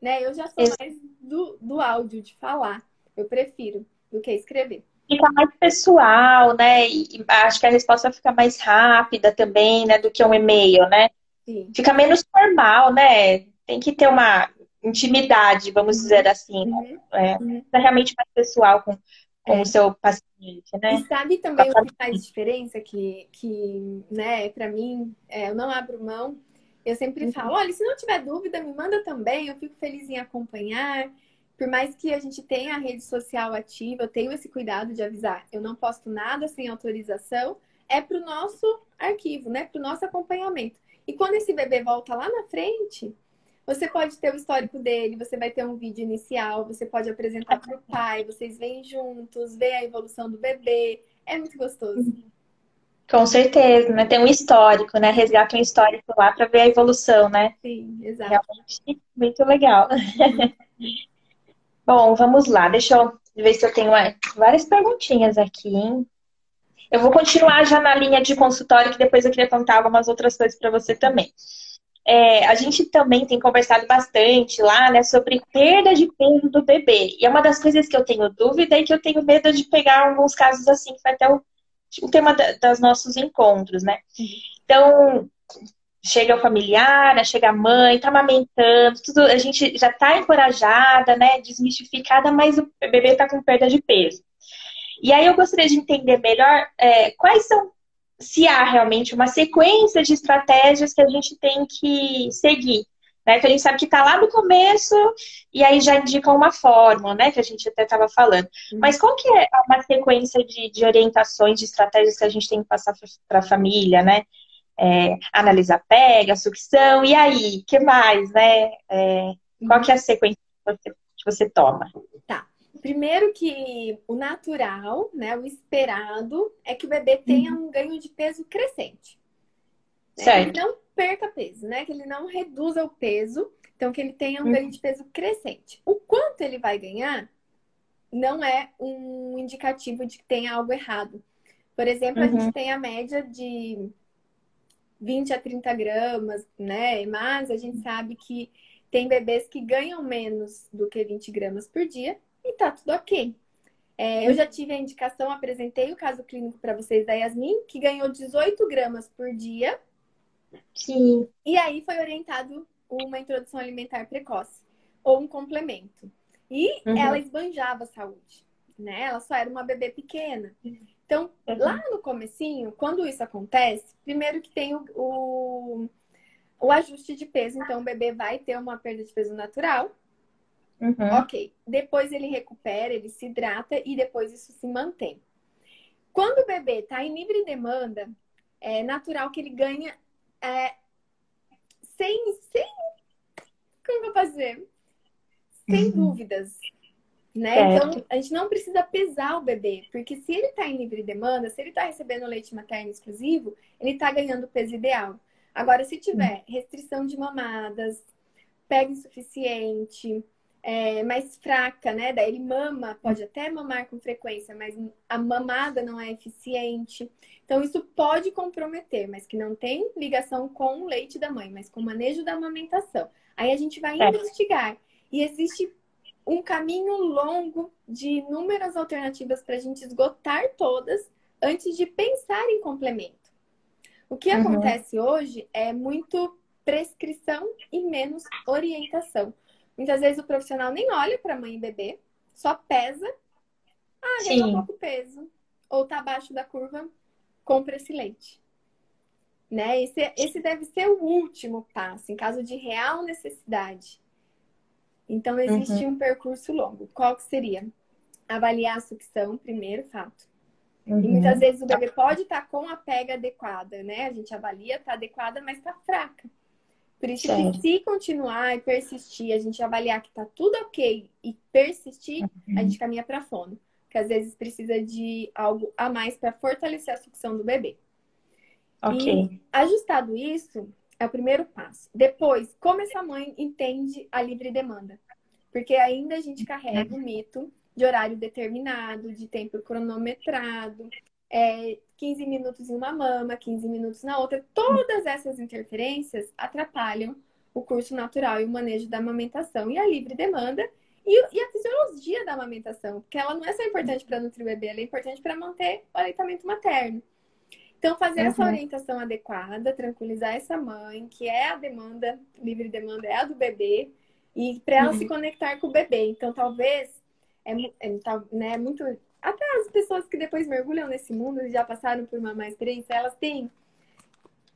Né? Eu já sou mais do, do áudio, de falar. Eu prefiro do que escrever. Fica mais pessoal, né? E acho que a resposta fica mais rápida também, né? Do que um e-mail, né? Sim. Fica menos formal, né? Tem que ter uma intimidade, vamos dizer assim, né? uhum. é, uhum. realmente mais pessoal com, com é. o seu paciente, né? E sabe também o que faz diferença que, que né, para mim, é, eu não abro mão. Eu sempre uhum. falo, olha, se não tiver dúvida, me manda também, eu fico feliz em acompanhar. Por mais que a gente tenha a rede social ativa, eu tenho esse cuidado de avisar, eu não posto nada sem autorização, é para o nosso arquivo, né? Para o nosso acompanhamento. E quando esse bebê volta lá na frente, você pode ter o histórico dele, você vai ter um vídeo inicial, você pode apresentar para o pai, vocês vêm juntos, ver a evolução do bebê. É muito gostoso. Com certeza, né? Tem um histórico, né? Resgata um histórico lá para ver a evolução, né? Sim, exato. Realmente muito legal. [laughs] Bom, vamos lá. Deixa eu ver se eu tenho várias perguntinhas aqui, hein? Eu vou continuar já na linha de consultório, que depois eu queria contar algumas outras coisas para você também é, a gente também tem conversado bastante lá, né, sobre perda de peso do bebê. E é uma das coisas que eu tenho dúvida e que eu tenho medo de pegar alguns casos assim, que vai até o, o tema dos nossos encontros, né? Então, chega o familiar, né, chega a mãe, tá amamentando, tudo, a gente já tá encorajada, né, desmistificada, mas o bebê tá com perda de peso. E aí eu gostaria de entender melhor é, quais são se há realmente uma sequência de estratégias que a gente tem que seguir. Né? Que a gente sabe que está lá no começo e aí já indica uma fórmula, né? Que a gente até estava falando. Uhum. Mas qual que é uma sequência de, de orientações, de estratégias que a gente tem que passar para a família, né? É, analisar pega, sucção, e aí, que mais, né? É, qual que é a sequência que você, que você toma? Tá. Primeiro que o natural, né, o esperado, é que o bebê tenha uhum. um ganho de peso crescente. Né? Certo. Que ele não perca peso, né? Que ele não reduza o peso, então que ele tenha um uhum. ganho de peso crescente. O quanto ele vai ganhar não é um indicativo de que tenha algo errado. Por exemplo, uhum. a gente uhum. tem a média de 20 a 30 gramas, né? Mas a gente sabe que tem bebês que ganham menos do que 20 gramas por dia e tá tudo ok. É, eu já tive a indicação, apresentei o caso clínico para vocês da Yasmin, que ganhou 18 gramas por dia. Sim. E aí foi orientado uma introdução alimentar precoce ou um complemento. E uhum. ela esbanjava a saúde, né? Ela só era uma bebê pequena. Então, uhum. lá no comecinho, quando isso acontece, primeiro que tem o, o, o, ajuste de peso, então o bebê vai ter uma perda de peso natural. Uhum. Ok. Depois ele recupera, ele se hidrata e depois isso se mantém. Quando o bebê está em livre demanda, é natural que ele ganha é, sem, sem. Como eu vou fazer? Sem uhum. dúvidas. Né? Então, a gente não precisa pesar o bebê, porque se ele está em livre demanda, se ele está recebendo leite materno exclusivo, ele está ganhando o peso ideal. Agora, se tiver restrição de mamadas, pega insuficiente, é, mais fraca, né? Daí ele mama, pode até mamar com frequência, mas a mamada não é eficiente. Então, isso pode comprometer, mas que não tem ligação com o leite da mãe, mas com o manejo da amamentação. Aí a gente vai é. investigar. E existe um caminho longo de inúmeras alternativas para a gente esgotar todas antes de pensar em complemento. O que uhum. acontece hoje é muito prescrição e menos orientação. Muitas vezes o profissional nem olha para mãe e bebê, só pesa. Ah, ganhou pouco peso. Ou tá abaixo da curva, compra esse leite. Né? Esse, esse deve ser o último passo, em caso de real necessidade. Então, existe uhum. um percurso longo. Qual que seria? Avaliar a sucção, primeiro fato. Uhum. E muitas vezes o bebê pode estar tá com a pega adequada, né? A gente avalia, tá adequada, mas tá fraca. Por isso certo. que se continuar e persistir, a gente avaliar que tá tudo ok e persistir, uhum. a gente caminha para fono. Que às vezes precisa de algo a mais para fortalecer a sucção do bebê. Ok. E ajustado isso, é o primeiro passo. Depois, como essa mãe entende a livre demanda? Porque ainda a gente carrega o mito de horário determinado, de tempo cronometrado, é, 15 minutos em uma mama, 15 minutos na outra. Todas essas interferências atrapalham o curso natural e o manejo da amamentação e a livre demanda e, e a fisiologia da amamentação, porque ela não é só importante para nutrir o bebê, ela é importante para manter o aleitamento materno. Então, fazer uhum. essa orientação adequada, tranquilizar essa mãe, que é a demanda, livre demanda é a do bebê, e para ela uhum. se conectar com o bebê. Então, talvez, é, é né, muito. Até as pessoas que depois mergulham nesse mundo e já passaram por uma má experiência, elas têm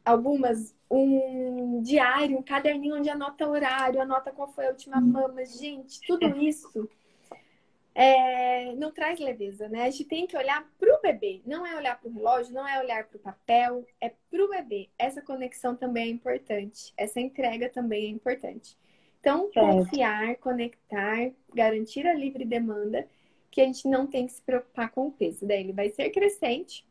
algumas um diário, um caderninho onde anota horário, anota qual foi a última uhum. mama. Gente, tudo isso é, não traz leveza, né? A gente tem que olhar para o bebê, não é olhar para o relógio, não é olhar para o papel, é para o bebê. Essa conexão também é importante, essa entrega também é importante. Então, confiar, conectar, garantir a livre demanda, que a gente não tem que se preocupar com o peso. Daí ele vai ser crescente,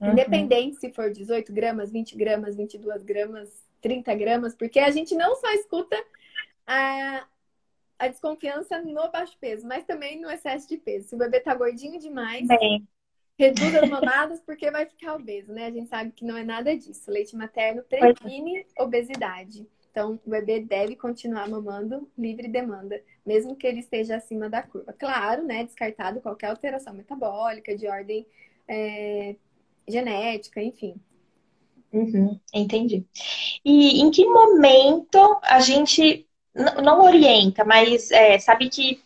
uhum. independente se for 18 gramas, 20 gramas, 22 gramas, 30 gramas, porque a gente não só escuta a, a desconfiança no baixo peso, mas também no excesso de peso. Se o bebê tá gordinho demais, Bem. reduz as mamadas porque vai ficar obeso, né? A gente sabe que não é nada disso. leite materno previne obesidade. Então, o bebê deve continuar mamando livre demanda, mesmo que ele esteja acima da curva. Claro, né? Descartado qualquer alteração metabólica de ordem é, genética, enfim. Uhum, entendi. E em que momento a gente não orienta, mas é, sabe que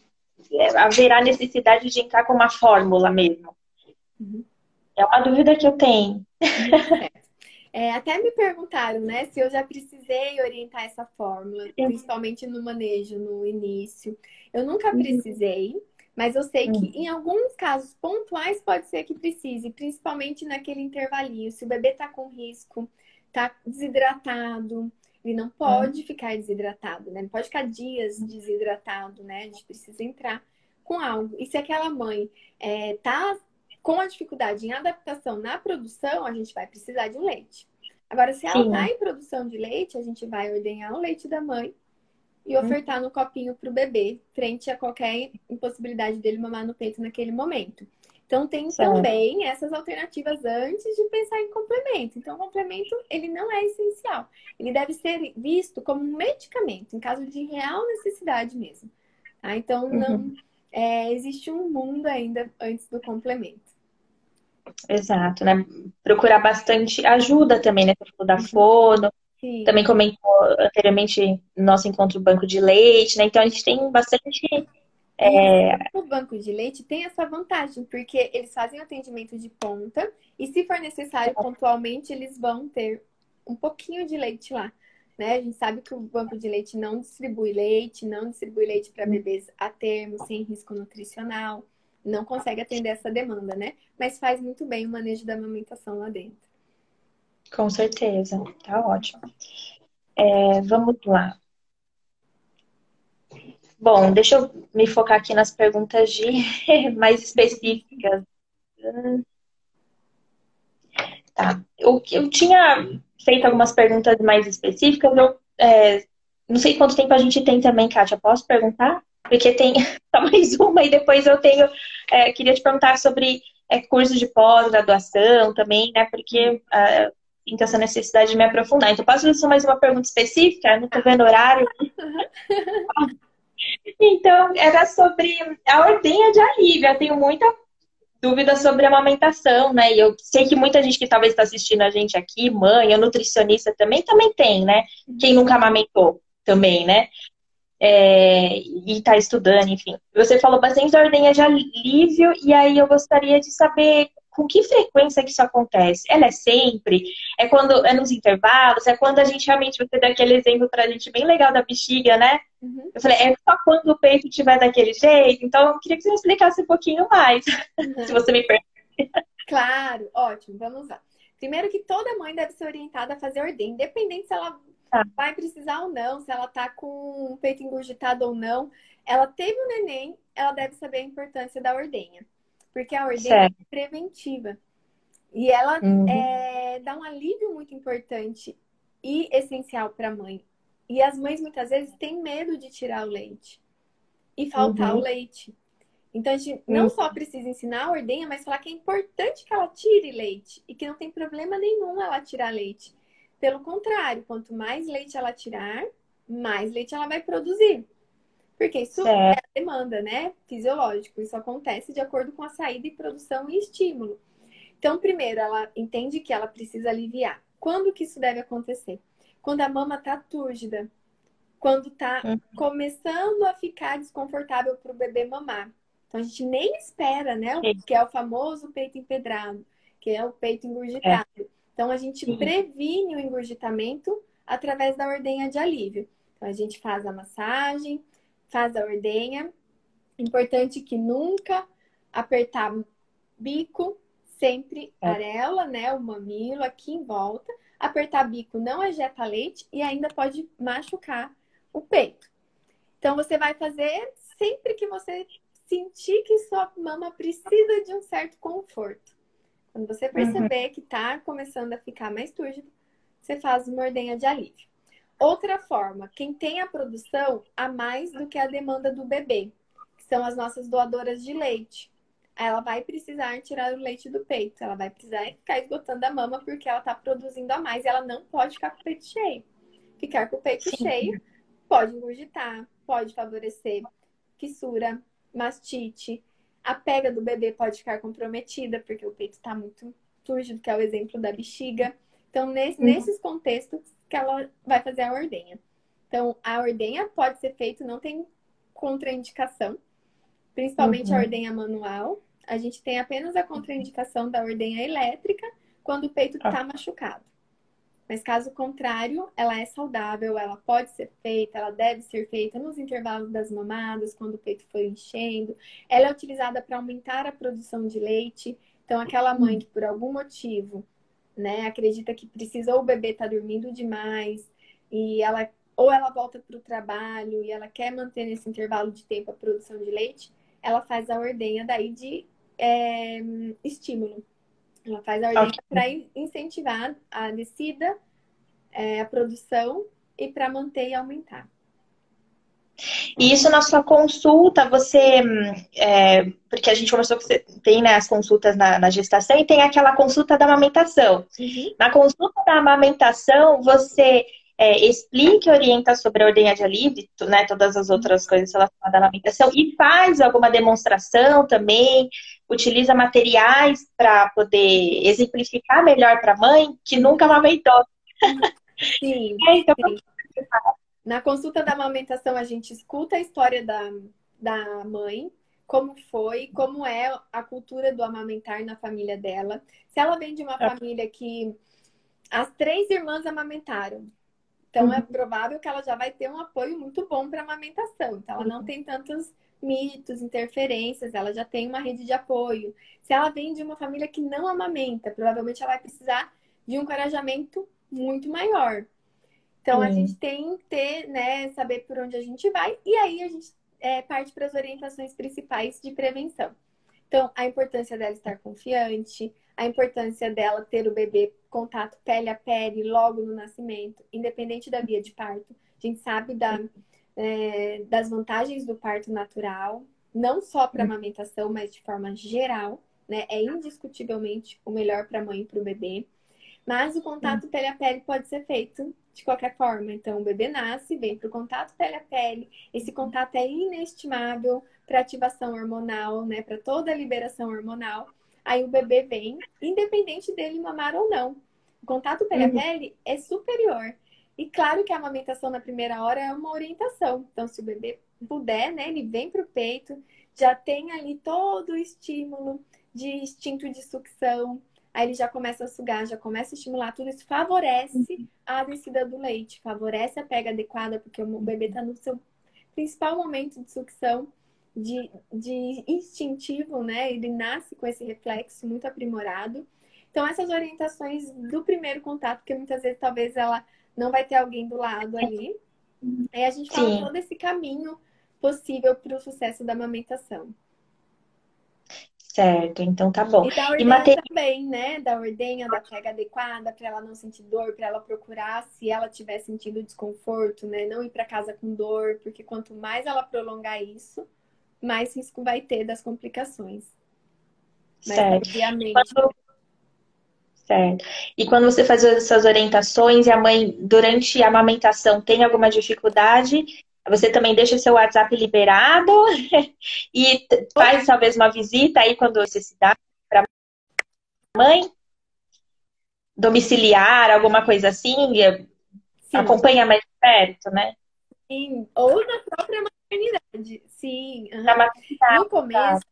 é, haverá necessidade de entrar com uma fórmula mesmo. Uhum. É uma dúvida que eu tenho. É, até me perguntaram, né, se eu já precisei orientar essa fórmula, principalmente no manejo, no início. Eu nunca uhum. precisei, mas eu sei que uhum. em alguns casos pontuais pode ser que precise, principalmente naquele intervalinho. Se o bebê tá com risco, tá desidratado, ele não pode ficar desidratado, né? Não pode ficar dias desidratado, né? A gente precisa entrar com algo. E se aquela mãe é, tá com a dificuldade em adaptação na produção, a gente vai precisar de um leite. Agora, se ela está em produção de leite, a gente vai ordenhar o leite da mãe e uhum. ofertar no copinho para o bebê, frente a qualquer impossibilidade dele mamar no peito naquele momento. Então tem certo. também essas alternativas antes de pensar em complemento. Então o complemento ele não é essencial. Ele deve ser visto como um medicamento em caso de real necessidade mesmo. Tá? Então uhum. não é, existe um mundo ainda antes do complemento. Exato, né? Procurar bastante ajuda também, né? Da uhum. fono. Sim. Também comentou anteriormente no nosso encontro banco de leite, né? Então a gente tem bastante É... O banco de leite tem essa vantagem, porque eles fazem atendimento de ponta e, se for necessário, pontualmente, eles vão ter um pouquinho de leite lá. Né? A gente sabe que o banco de leite não distribui leite, não distribui leite para bebês a termo, sem risco nutricional, não consegue atender essa demanda, né? Mas faz muito bem o manejo da amamentação lá dentro. Com certeza, tá ótimo. É, vamos lá. Bom, deixa eu me focar aqui nas perguntas de [laughs] mais específicas. Tá. Eu, eu tinha feito algumas perguntas mais específicas. Eu é, não sei quanto tempo a gente tem também, Kátia. Posso perguntar? Porque tem só [laughs] mais uma e depois eu tenho. É, queria te perguntar sobre é, cursos de pós-graduação também, né? Porque uh, sinto essa necessidade de me aprofundar. Então, posso fazer mais uma pergunta específica? Não estou vendo horário. [laughs] Então, era sobre a ordenha de alívio. Eu tenho muita dúvida sobre amamentação, né? E eu sei que muita gente que talvez está assistindo a gente aqui, mãe, ou nutricionista também, também tem, né? Quem nunca amamentou também, né? É, e está estudando, enfim. Você falou bastante da ordenha de alívio, e aí eu gostaria de saber com que frequência que isso acontece? Ela é sempre? É quando é nos intervalos? É quando a gente realmente, você dá aquele exemplo pra gente bem legal da bexiga, né? Uhum. Eu falei, é só quando o peito estiver daquele jeito? Então, eu queria que você me explicasse um pouquinho mais, uhum. [laughs] se você me permite. Claro, ótimo, vamos lá. Primeiro que toda mãe deve ser orientada a fazer ordem, independente se ela. Vai precisar ou não, se ela tá com o peito engurgitado ou não. Ela teve o um neném, ela deve saber a importância da ordenha. Porque a ordenha certo. é preventiva. E ela uhum. é, dá um alívio muito importante e essencial para a mãe. E as mães muitas vezes têm medo de tirar o leite e faltar uhum. o leite. Então a gente não uhum. só precisa ensinar a ordenha, mas falar que é importante que ela tire leite e que não tem problema nenhum ela tirar leite. Pelo contrário, quanto mais leite ela tirar, mais leite ela vai produzir. Porque isso certo. é demanda, né? Fisiológico. Isso acontece de acordo com a saída e produção e estímulo. Então, primeiro, ela entende que ela precisa aliviar. Quando que isso deve acontecer? Quando a mama tá túrgida. Quando tá uhum. começando a ficar desconfortável para o bebê mamar. Então, a gente nem espera, né? Que é o famoso peito empedrado, que é o peito engurgitado. É. Então, a gente Sim. previne o engurgitamento através da ordenha de alívio. Então, a gente faz a massagem, faz a ordenha. Importante que nunca apertar bico, sempre é. areola, né? O mamilo aqui em volta. Apertar bico não ejeta leite e ainda pode machucar o peito. Então você vai fazer sempre que você sentir que sua mama precisa de um certo conforto. Quando você uhum. perceber uhum. que tá começando a ficar mais túrgido, você faz uma ordenha de alívio. Outra forma, quem tem a produção a mais do que a demanda do bebê, que são as nossas doadoras de leite. Ela vai precisar tirar o leite do peito, ela vai precisar ficar esgotando a mama porque ela está produzindo a mais e ela não pode ficar com o peito cheio. Ficar com o peito Sim. cheio pode engurgitar, pode favorecer fissura, mastite. A pega do bebê pode ficar comprometida porque o peito está muito túrgido, que é o exemplo da bexiga. Então, nesse, uhum. nesses contextos, que ela vai fazer a ordenha. Então, a ordenha pode ser feita, não tem contraindicação, principalmente uhum. a ordenha manual. A gente tem apenas a contraindicação da ordenha elétrica quando o peito está ah. machucado. Mas caso contrário, ela é saudável, ela pode ser feita, ela deve ser feita nos intervalos das mamadas, quando o peito for enchendo. Ela é utilizada para aumentar a produção de leite. Então, aquela mãe que por algum motivo né? Acredita que precisa ou o bebê tá dormindo demais e ela ou ela volta para o trabalho e ela quer manter nesse intervalo de tempo a produção de leite, ela faz a ordenha daí de é, estímulo. Ela faz a ordenha para incentivar a descida, é, a produção e para manter e aumentar. E isso na sua consulta, você. É, porque a gente conversou que você tem né, as consultas na, na, gestação e tem aquela consulta da amamentação. Uhum. Na consulta da amamentação, você é, explica e orienta sobre a ordenha de alívio, né, todas as outras coisas relacionadas à amamentação, e faz alguma demonstração também, utiliza materiais para poder exemplificar melhor para a mãe que nunca amamentou. [laughs] Sim, [laughs] é, então, sim. Na consulta da amamentação, a gente escuta a história da, da mãe, como foi, como é a cultura do amamentar na família dela. Se ela vem de uma é. família que as três irmãs amamentaram, então uhum. é provável que ela já vai ter um apoio muito bom para amamentação. Então ela não uhum. tem tantos mitos, interferências, ela já tem uma rede de apoio. Se ela vem de uma família que não amamenta, provavelmente ela vai precisar de um encorajamento muito maior. Então, a gente tem que ter, né, saber por onde a gente vai, e aí a gente é, parte para as orientações principais de prevenção. Então, a importância dela estar confiante, a importância dela ter o bebê contato pele a pele logo no nascimento, independente da via de parto. A gente sabe da, é, das vantagens do parto natural, não só para amamentação, mas de forma geral. Né? É indiscutivelmente o melhor para a mãe e para o bebê. Mas o contato pele a pele pode ser feito de qualquer forma. Então, o bebê nasce, vem para o contato pele a pele. Esse contato é inestimável para ativação hormonal, né? Para toda a liberação hormonal. Aí o bebê vem, independente dele mamar ou não. O contato pele a uhum. pele é superior. E claro que a amamentação na primeira hora é uma orientação. Então, se o bebê puder, né, ele vem para o peito, já tem ali todo o estímulo de instinto de sucção, aí ele já começa a sugar, já começa a estimular, tudo isso favorece a descida do leite, favorece a pega adequada, porque o bebê está no seu principal momento de sucção, de, de instintivo, né? Ele nasce com esse reflexo muito aprimorado. Então, essas orientações do primeiro contato, porque muitas vezes talvez ela não vai ter alguém do lado ali. Aí a gente fala Sim. todo esse caminho possível para o sucesso da amamentação. Certo, então tá bom. E da ordenha e mate... também, né? Da ordenha, da pega adequada, para ela não sentir dor, para ela procurar se ela tiver sentindo desconforto, né? Não ir para casa com dor, porque quanto mais ela prolongar isso, mais risco vai ter das complicações. Mas, certo. obviamente. Quando... Certo. E quando você faz essas orientações e a mãe, durante a amamentação, tem alguma dificuldade, você também deixa seu WhatsApp liberado [laughs] e faz talvez uma visita aí quando necessidade para mãe domiciliar, alguma coisa assim, Sim. acompanha mais perto, né? Sim, ou na própria maternidade. Sim. Uhum. Maternidade. No começo,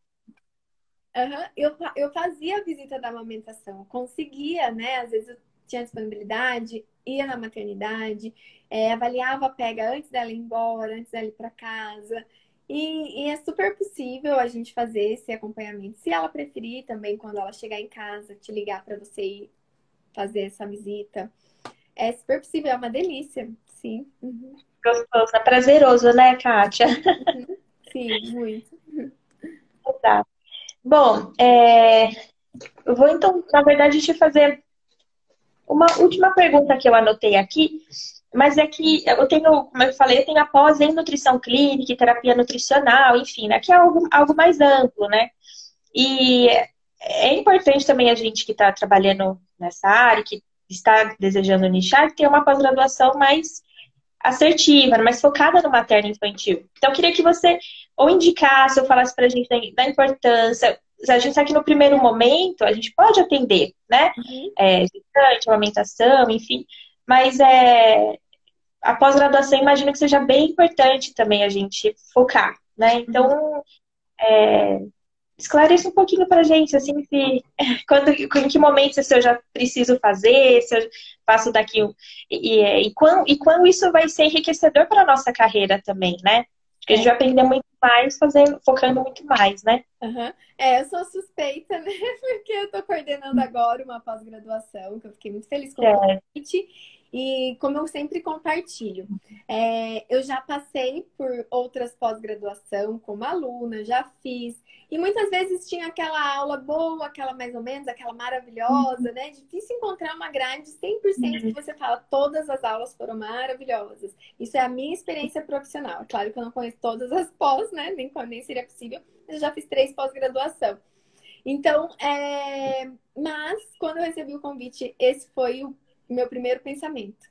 uhum, eu, eu fazia a visita da amamentação, conseguia, né? Às vezes eu tinha disponibilidade, ia na maternidade, é, avaliava a pega antes dela ir embora, antes dela ir para casa. E, e, é super possível a gente fazer esse acompanhamento. Se ela preferir também, quando ela chegar em casa, te ligar para você ir fazer essa visita. É super possível, é uma delícia, sim. Uhum. Gostoso, é prazeroso, né, Kátia? [laughs] Sim, muito. Tá. Bom, é... eu vou então, na verdade, te fazer uma última pergunta que eu anotei aqui, mas é que eu tenho, como eu falei, eu tenho após em nutrição clínica e terapia nutricional, enfim, né, que é algo, algo mais amplo, né? E é importante também a gente que está trabalhando nessa área, que está desejando nichar, ter uma pós-graduação mais assertiva, mais focada no materno infantil. Então, eu queria que você ou indicasse ou falasse para a gente da, da importância, a gente sabe que no primeiro momento a gente pode atender, né? Uhum. É, gestante, amamentação, enfim. Mas é, a pós-graduação imagino que seja bem importante também a gente focar, né? Então, é, esclareça um pouquinho pra gente, assim, se, [laughs] quando, em que momento se eu já preciso fazer, se eu faço daqui e, e, e, quando, e quando isso vai ser enriquecedor para a nossa carreira também, né? Porque a gente vai aprender muito mais fazendo, focando muito mais, né? Uhum. É, eu sou suspeita, [laughs] né? Porque eu tô coordenando agora uma pós-graduação, que eu fiquei muito feliz com o convite. E como eu sempre compartilho, é, eu já passei por outras pós-graduação como aluna, já fiz. E muitas vezes tinha aquela aula boa, aquela mais ou menos, aquela maravilhosa, né? Difícil encontrar uma grade 100% que você fala, todas as aulas foram maravilhosas. Isso é a minha experiência profissional. Claro que eu não conheço todas as pós, né? Nem, nem seria possível, mas eu já fiz três pós-graduação. Então, é... mas quando eu recebi o convite, esse foi o meu primeiro pensamento.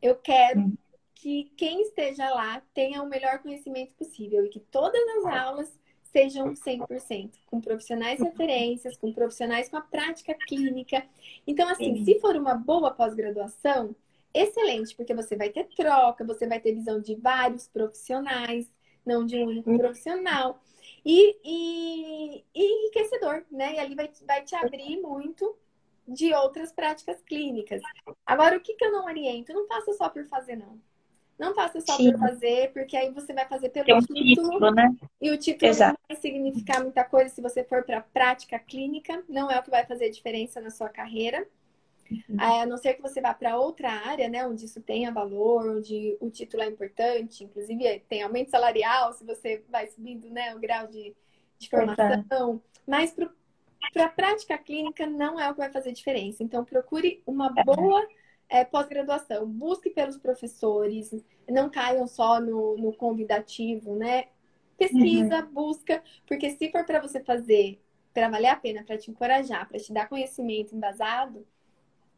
Eu quero que quem esteja lá tenha o melhor conhecimento possível e que todas as aulas sejam 100%, com profissionais referências, com profissionais com a prática clínica. Então, assim, Sim. se for uma boa pós-graduação, excelente, porque você vai ter troca, você vai ter visão de vários profissionais, não de um único profissional. E, e, e enriquecedor, né? E ali vai, vai te abrir muito de outras práticas clínicas. Agora, o que, que eu não oriento? Não faça só por fazer, não. Não faça só Sim. por fazer, porque aí você vai fazer pelo um título. título né? E o título Exato. não vai significar muita coisa se você for para a prática clínica. Não é o que vai fazer diferença na sua carreira. Uhum. A não ser que você vá para outra área, né, onde isso tenha valor, onde o título é importante, inclusive tem aumento salarial se você vai subindo né, o grau de, de formação. Mas para a prática clínica não é o que vai fazer diferença. Então, procure uma boa é, pós-graduação. Busque pelos professores, não caiam só no, no convidativo, né? Pesquisa, uhum. busca, porque se for para você fazer, para valer a pena, para te encorajar, para te dar conhecimento embasado,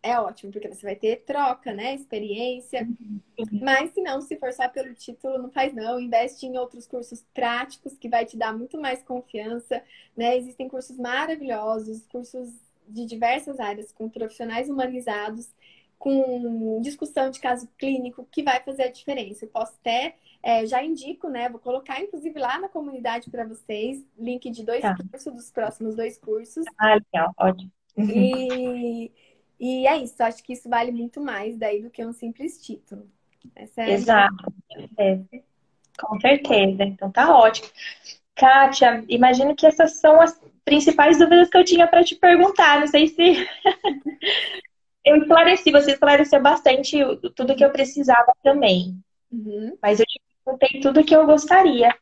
é ótimo, porque você vai ter troca, né? Experiência. Uhum. Mas se não, se for só pelo título, não faz não. Investe em outros cursos práticos que vai te dar muito mais confiança, né? Existem cursos maravilhosos, cursos de diversas áreas, com profissionais humanizados com discussão de caso clínico que vai fazer a diferença. Eu posso até, é, já indico, né? Vou colocar, inclusive, lá na comunidade para vocês, link de dois tá. cursos, dos próximos dois cursos. Ah, legal, ótimo. E, [laughs] e é isso, acho que isso vale muito mais daí do que um simples título. Essa é Exato, é. com certeza. Então tá ótimo. Kátia, imagino que essas são as principais dúvidas que eu tinha para te perguntar. Não sei se [laughs] eu esclareci, você esclareceu bastante tudo que eu precisava também. Uhum. Mas eu te perguntei tudo que eu gostaria.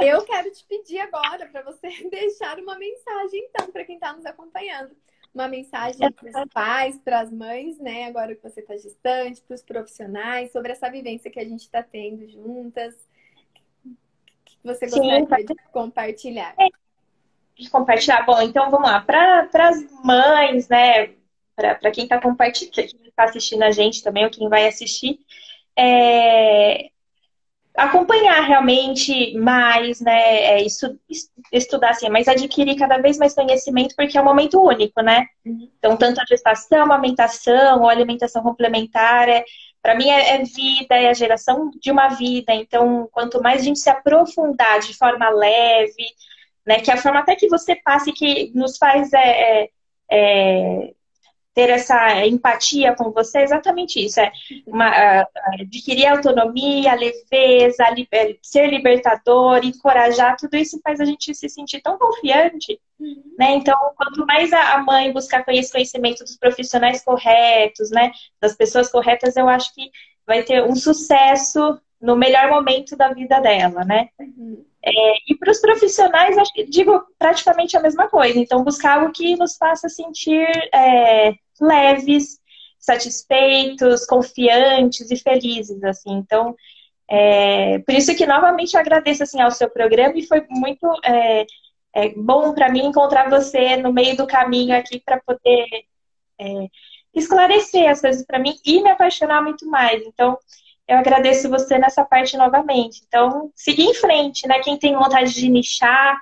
Eu quero te pedir agora para você [laughs] deixar uma mensagem, então, para quem está nos acompanhando. Uma mensagem para os pais, para as mães, né? Agora que você está gestante, para os profissionais, sobre essa vivência que a gente está tendo juntas. O que você gostaria Sim, de compartilhar? É, de compartilhar. Bom, então vamos lá. Para as mães, né? para quem está compartilhando, quem está assistindo a gente também, ou quem vai assistir, é, acompanhar realmente mais, né? É, estudar assim, mas adquirir cada vez mais conhecimento, porque é um momento único, né? Uhum. Então, tanto a gestação, a amamentação ou alimentação complementar, é, para mim é, é, vida, é a geração de uma vida. Então, quanto mais a gente se aprofundar de forma leve, né? Que é a forma até que você passe que nos faz é, é, é ter essa empatia com você é exatamente isso. É uma, adquirir autonomia, leveza, ser libertador, encorajar, tudo isso faz a gente se sentir tão confiante. Uhum. Né? Então, quanto mais a mãe buscar esse conhecimento dos profissionais corretos, né? das pessoas corretas, eu acho que vai ter um sucesso no melhor momento da vida dela, né? Uhum. É, e para os profissionais, acho que digo praticamente a mesma coisa. Então, buscar algo que nos faça sentir é, leves, satisfeitos, confiantes e felizes, assim. Então, é, por isso que novamente eu agradeço assim ao seu programa e foi muito é, é, bom para mim encontrar você no meio do caminho aqui para poder é, esclarecer as coisas para mim e me apaixonar muito mais. Então, eu agradeço você nessa parte novamente. Então, seguir em frente, né? Quem tem vontade de nichar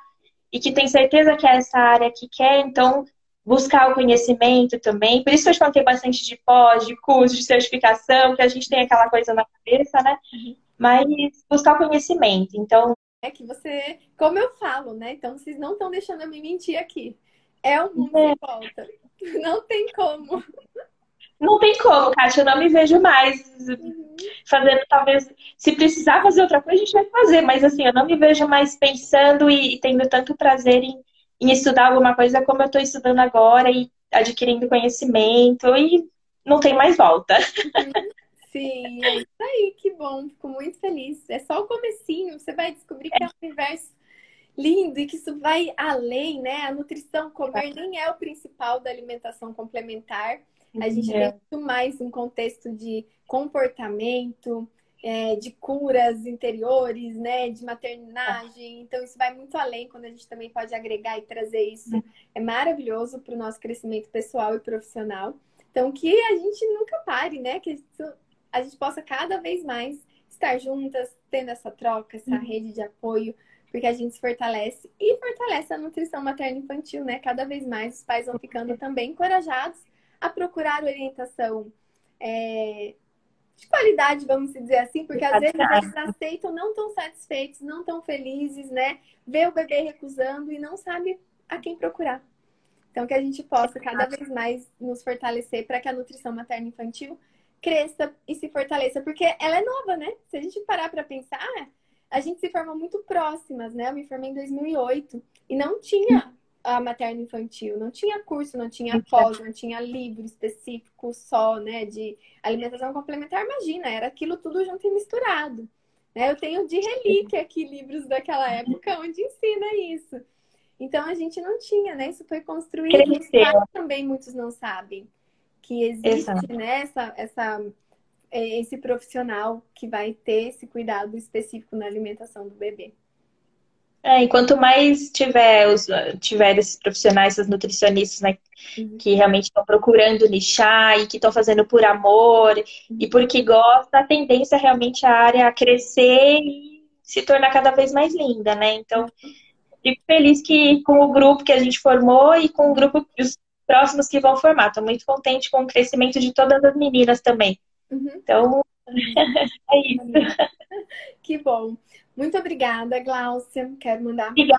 e que tem certeza que é essa área que quer, então buscar o conhecimento também. Por isso que eu te contei bastante de pós, de curso, de certificação, que a gente tem aquela coisa na cabeça, né? Uhum. Mas buscar o conhecimento. Então. É que você, como eu falo, né? Então vocês não estão deixando eu me mentir aqui. É o mundo é. volta. [laughs] Não tem como. Não tem como, Kátia. Eu não me vejo mais uhum. fazendo, talvez, se precisar fazer outra coisa, a gente vai fazer. Mas assim, eu não me vejo mais pensando e, e tendo tanto prazer em em estudar alguma coisa como eu estou estudando agora e adquirindo conhecimento e não tem mais volta. [laughs] Sim, é isso aí, que bom, fico muito feliz. É só o comecinho, você vai descobrir que é um universo lindo e que isso vai além, né? A nutrição, comer nem é o principal da alimentação complementar. A gente é. tem muito mais um contexto de comportamento, é, de curas interiores, né, de maternagem. Então, isso vai muito além quando a gente também pode agregar e trazer isso. É maravilhoso para o nosso crescimento pessoal e profissional. Então, que a gente nunca pare, né? Que a gente possa cada vez mais estar juntas, tendo essa troca, essa uhum. rede de apoio, porque a gente se fortalece e fortalece a nutrição materna infantil, né? Cada vez mais os pais vão ficando também encorajados a procurar orientação é, de qualidade, vamos dizer assim, porque às vezes eles aceitam, não tão satisfeitos, não tão felizes, né? Vê o bebê recusando e não sabe a quem procurar. Então, que a gente possa cada vez mais nos fortalecer para que a nutrição materna infantil cresça e se fortaleça, porque ela é nova, né? Se a gente parar para pensar, a gente se formou muito próximas, né? Eu me formei em 2008 e não tinha a materna infantil, não tinha curso, não tinha pós, não tinha livro específico só, né, de alimentação complementar, imagina, era aquilo tudo junto e misturado. Né? Eu tenho de relíquia aqui livros daquela época onde ensina isso. Então a gente não tinha, né? Isso foi construído. Mas também muitos não sabem que existe né, essa, essa, é, esse profissional que vai ter esse cuidado específico na alimentação do bebê. É, e quanto mais tiver, os, tiver esses profissionais, esses nutricionistas, né, uhum. que realmente estão procurando nichar e que estão fazendo por amor uhum. e porque gosta, a tendência é realmente a área a crescer e se tornar cada vez mais linda, né? Então, fico feliz que com o grupo que a gente formou e com o grupo os próximos que vão formar. Estou muito contente com o crescimento de todas as meninas também. Uhum. Então, [laughs] é isso. [laughs] Que bom. Muito obrigada, Gláucia. Quero mandar um beijo.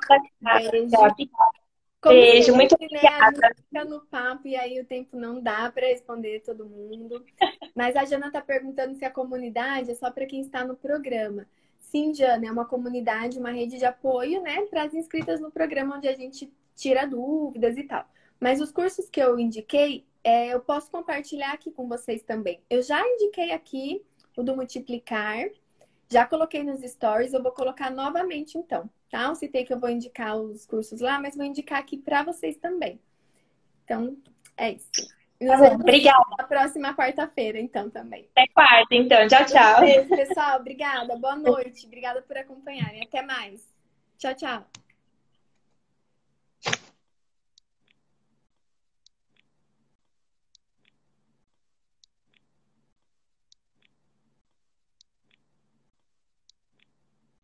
Como beijo, sempre, muito obrigada. Né, fica no papo e aí o tempo não dá para responder todo mundo. Mas a Jana está perguntando se a comunidade é só para quem está no programa. Sim, Jana, é uma comunidade, uma rede de apoio, né, para as inscritas no programa onde a gente tira dúvidas e tal. Mas os cursos que eu indiquei, é, eu posso compartilhar aqui com vocês também. Eu já indiquei aqui o do multiplicar, já coloquei nos stories, eu vou colocar novamente então, tá? Eu citei que eu vou indicar os cursos lá, mas vou indicar aqui para vocês também. Então, é isso. Tá bom, obrigada. Na próxima quarta-feira, então, também. Até quarta, então. Tchau, tchau. Beijo, pessoal. Obrigada. Boa noite. Obrigada por acompanharem. Até mais. Tchau, tchau.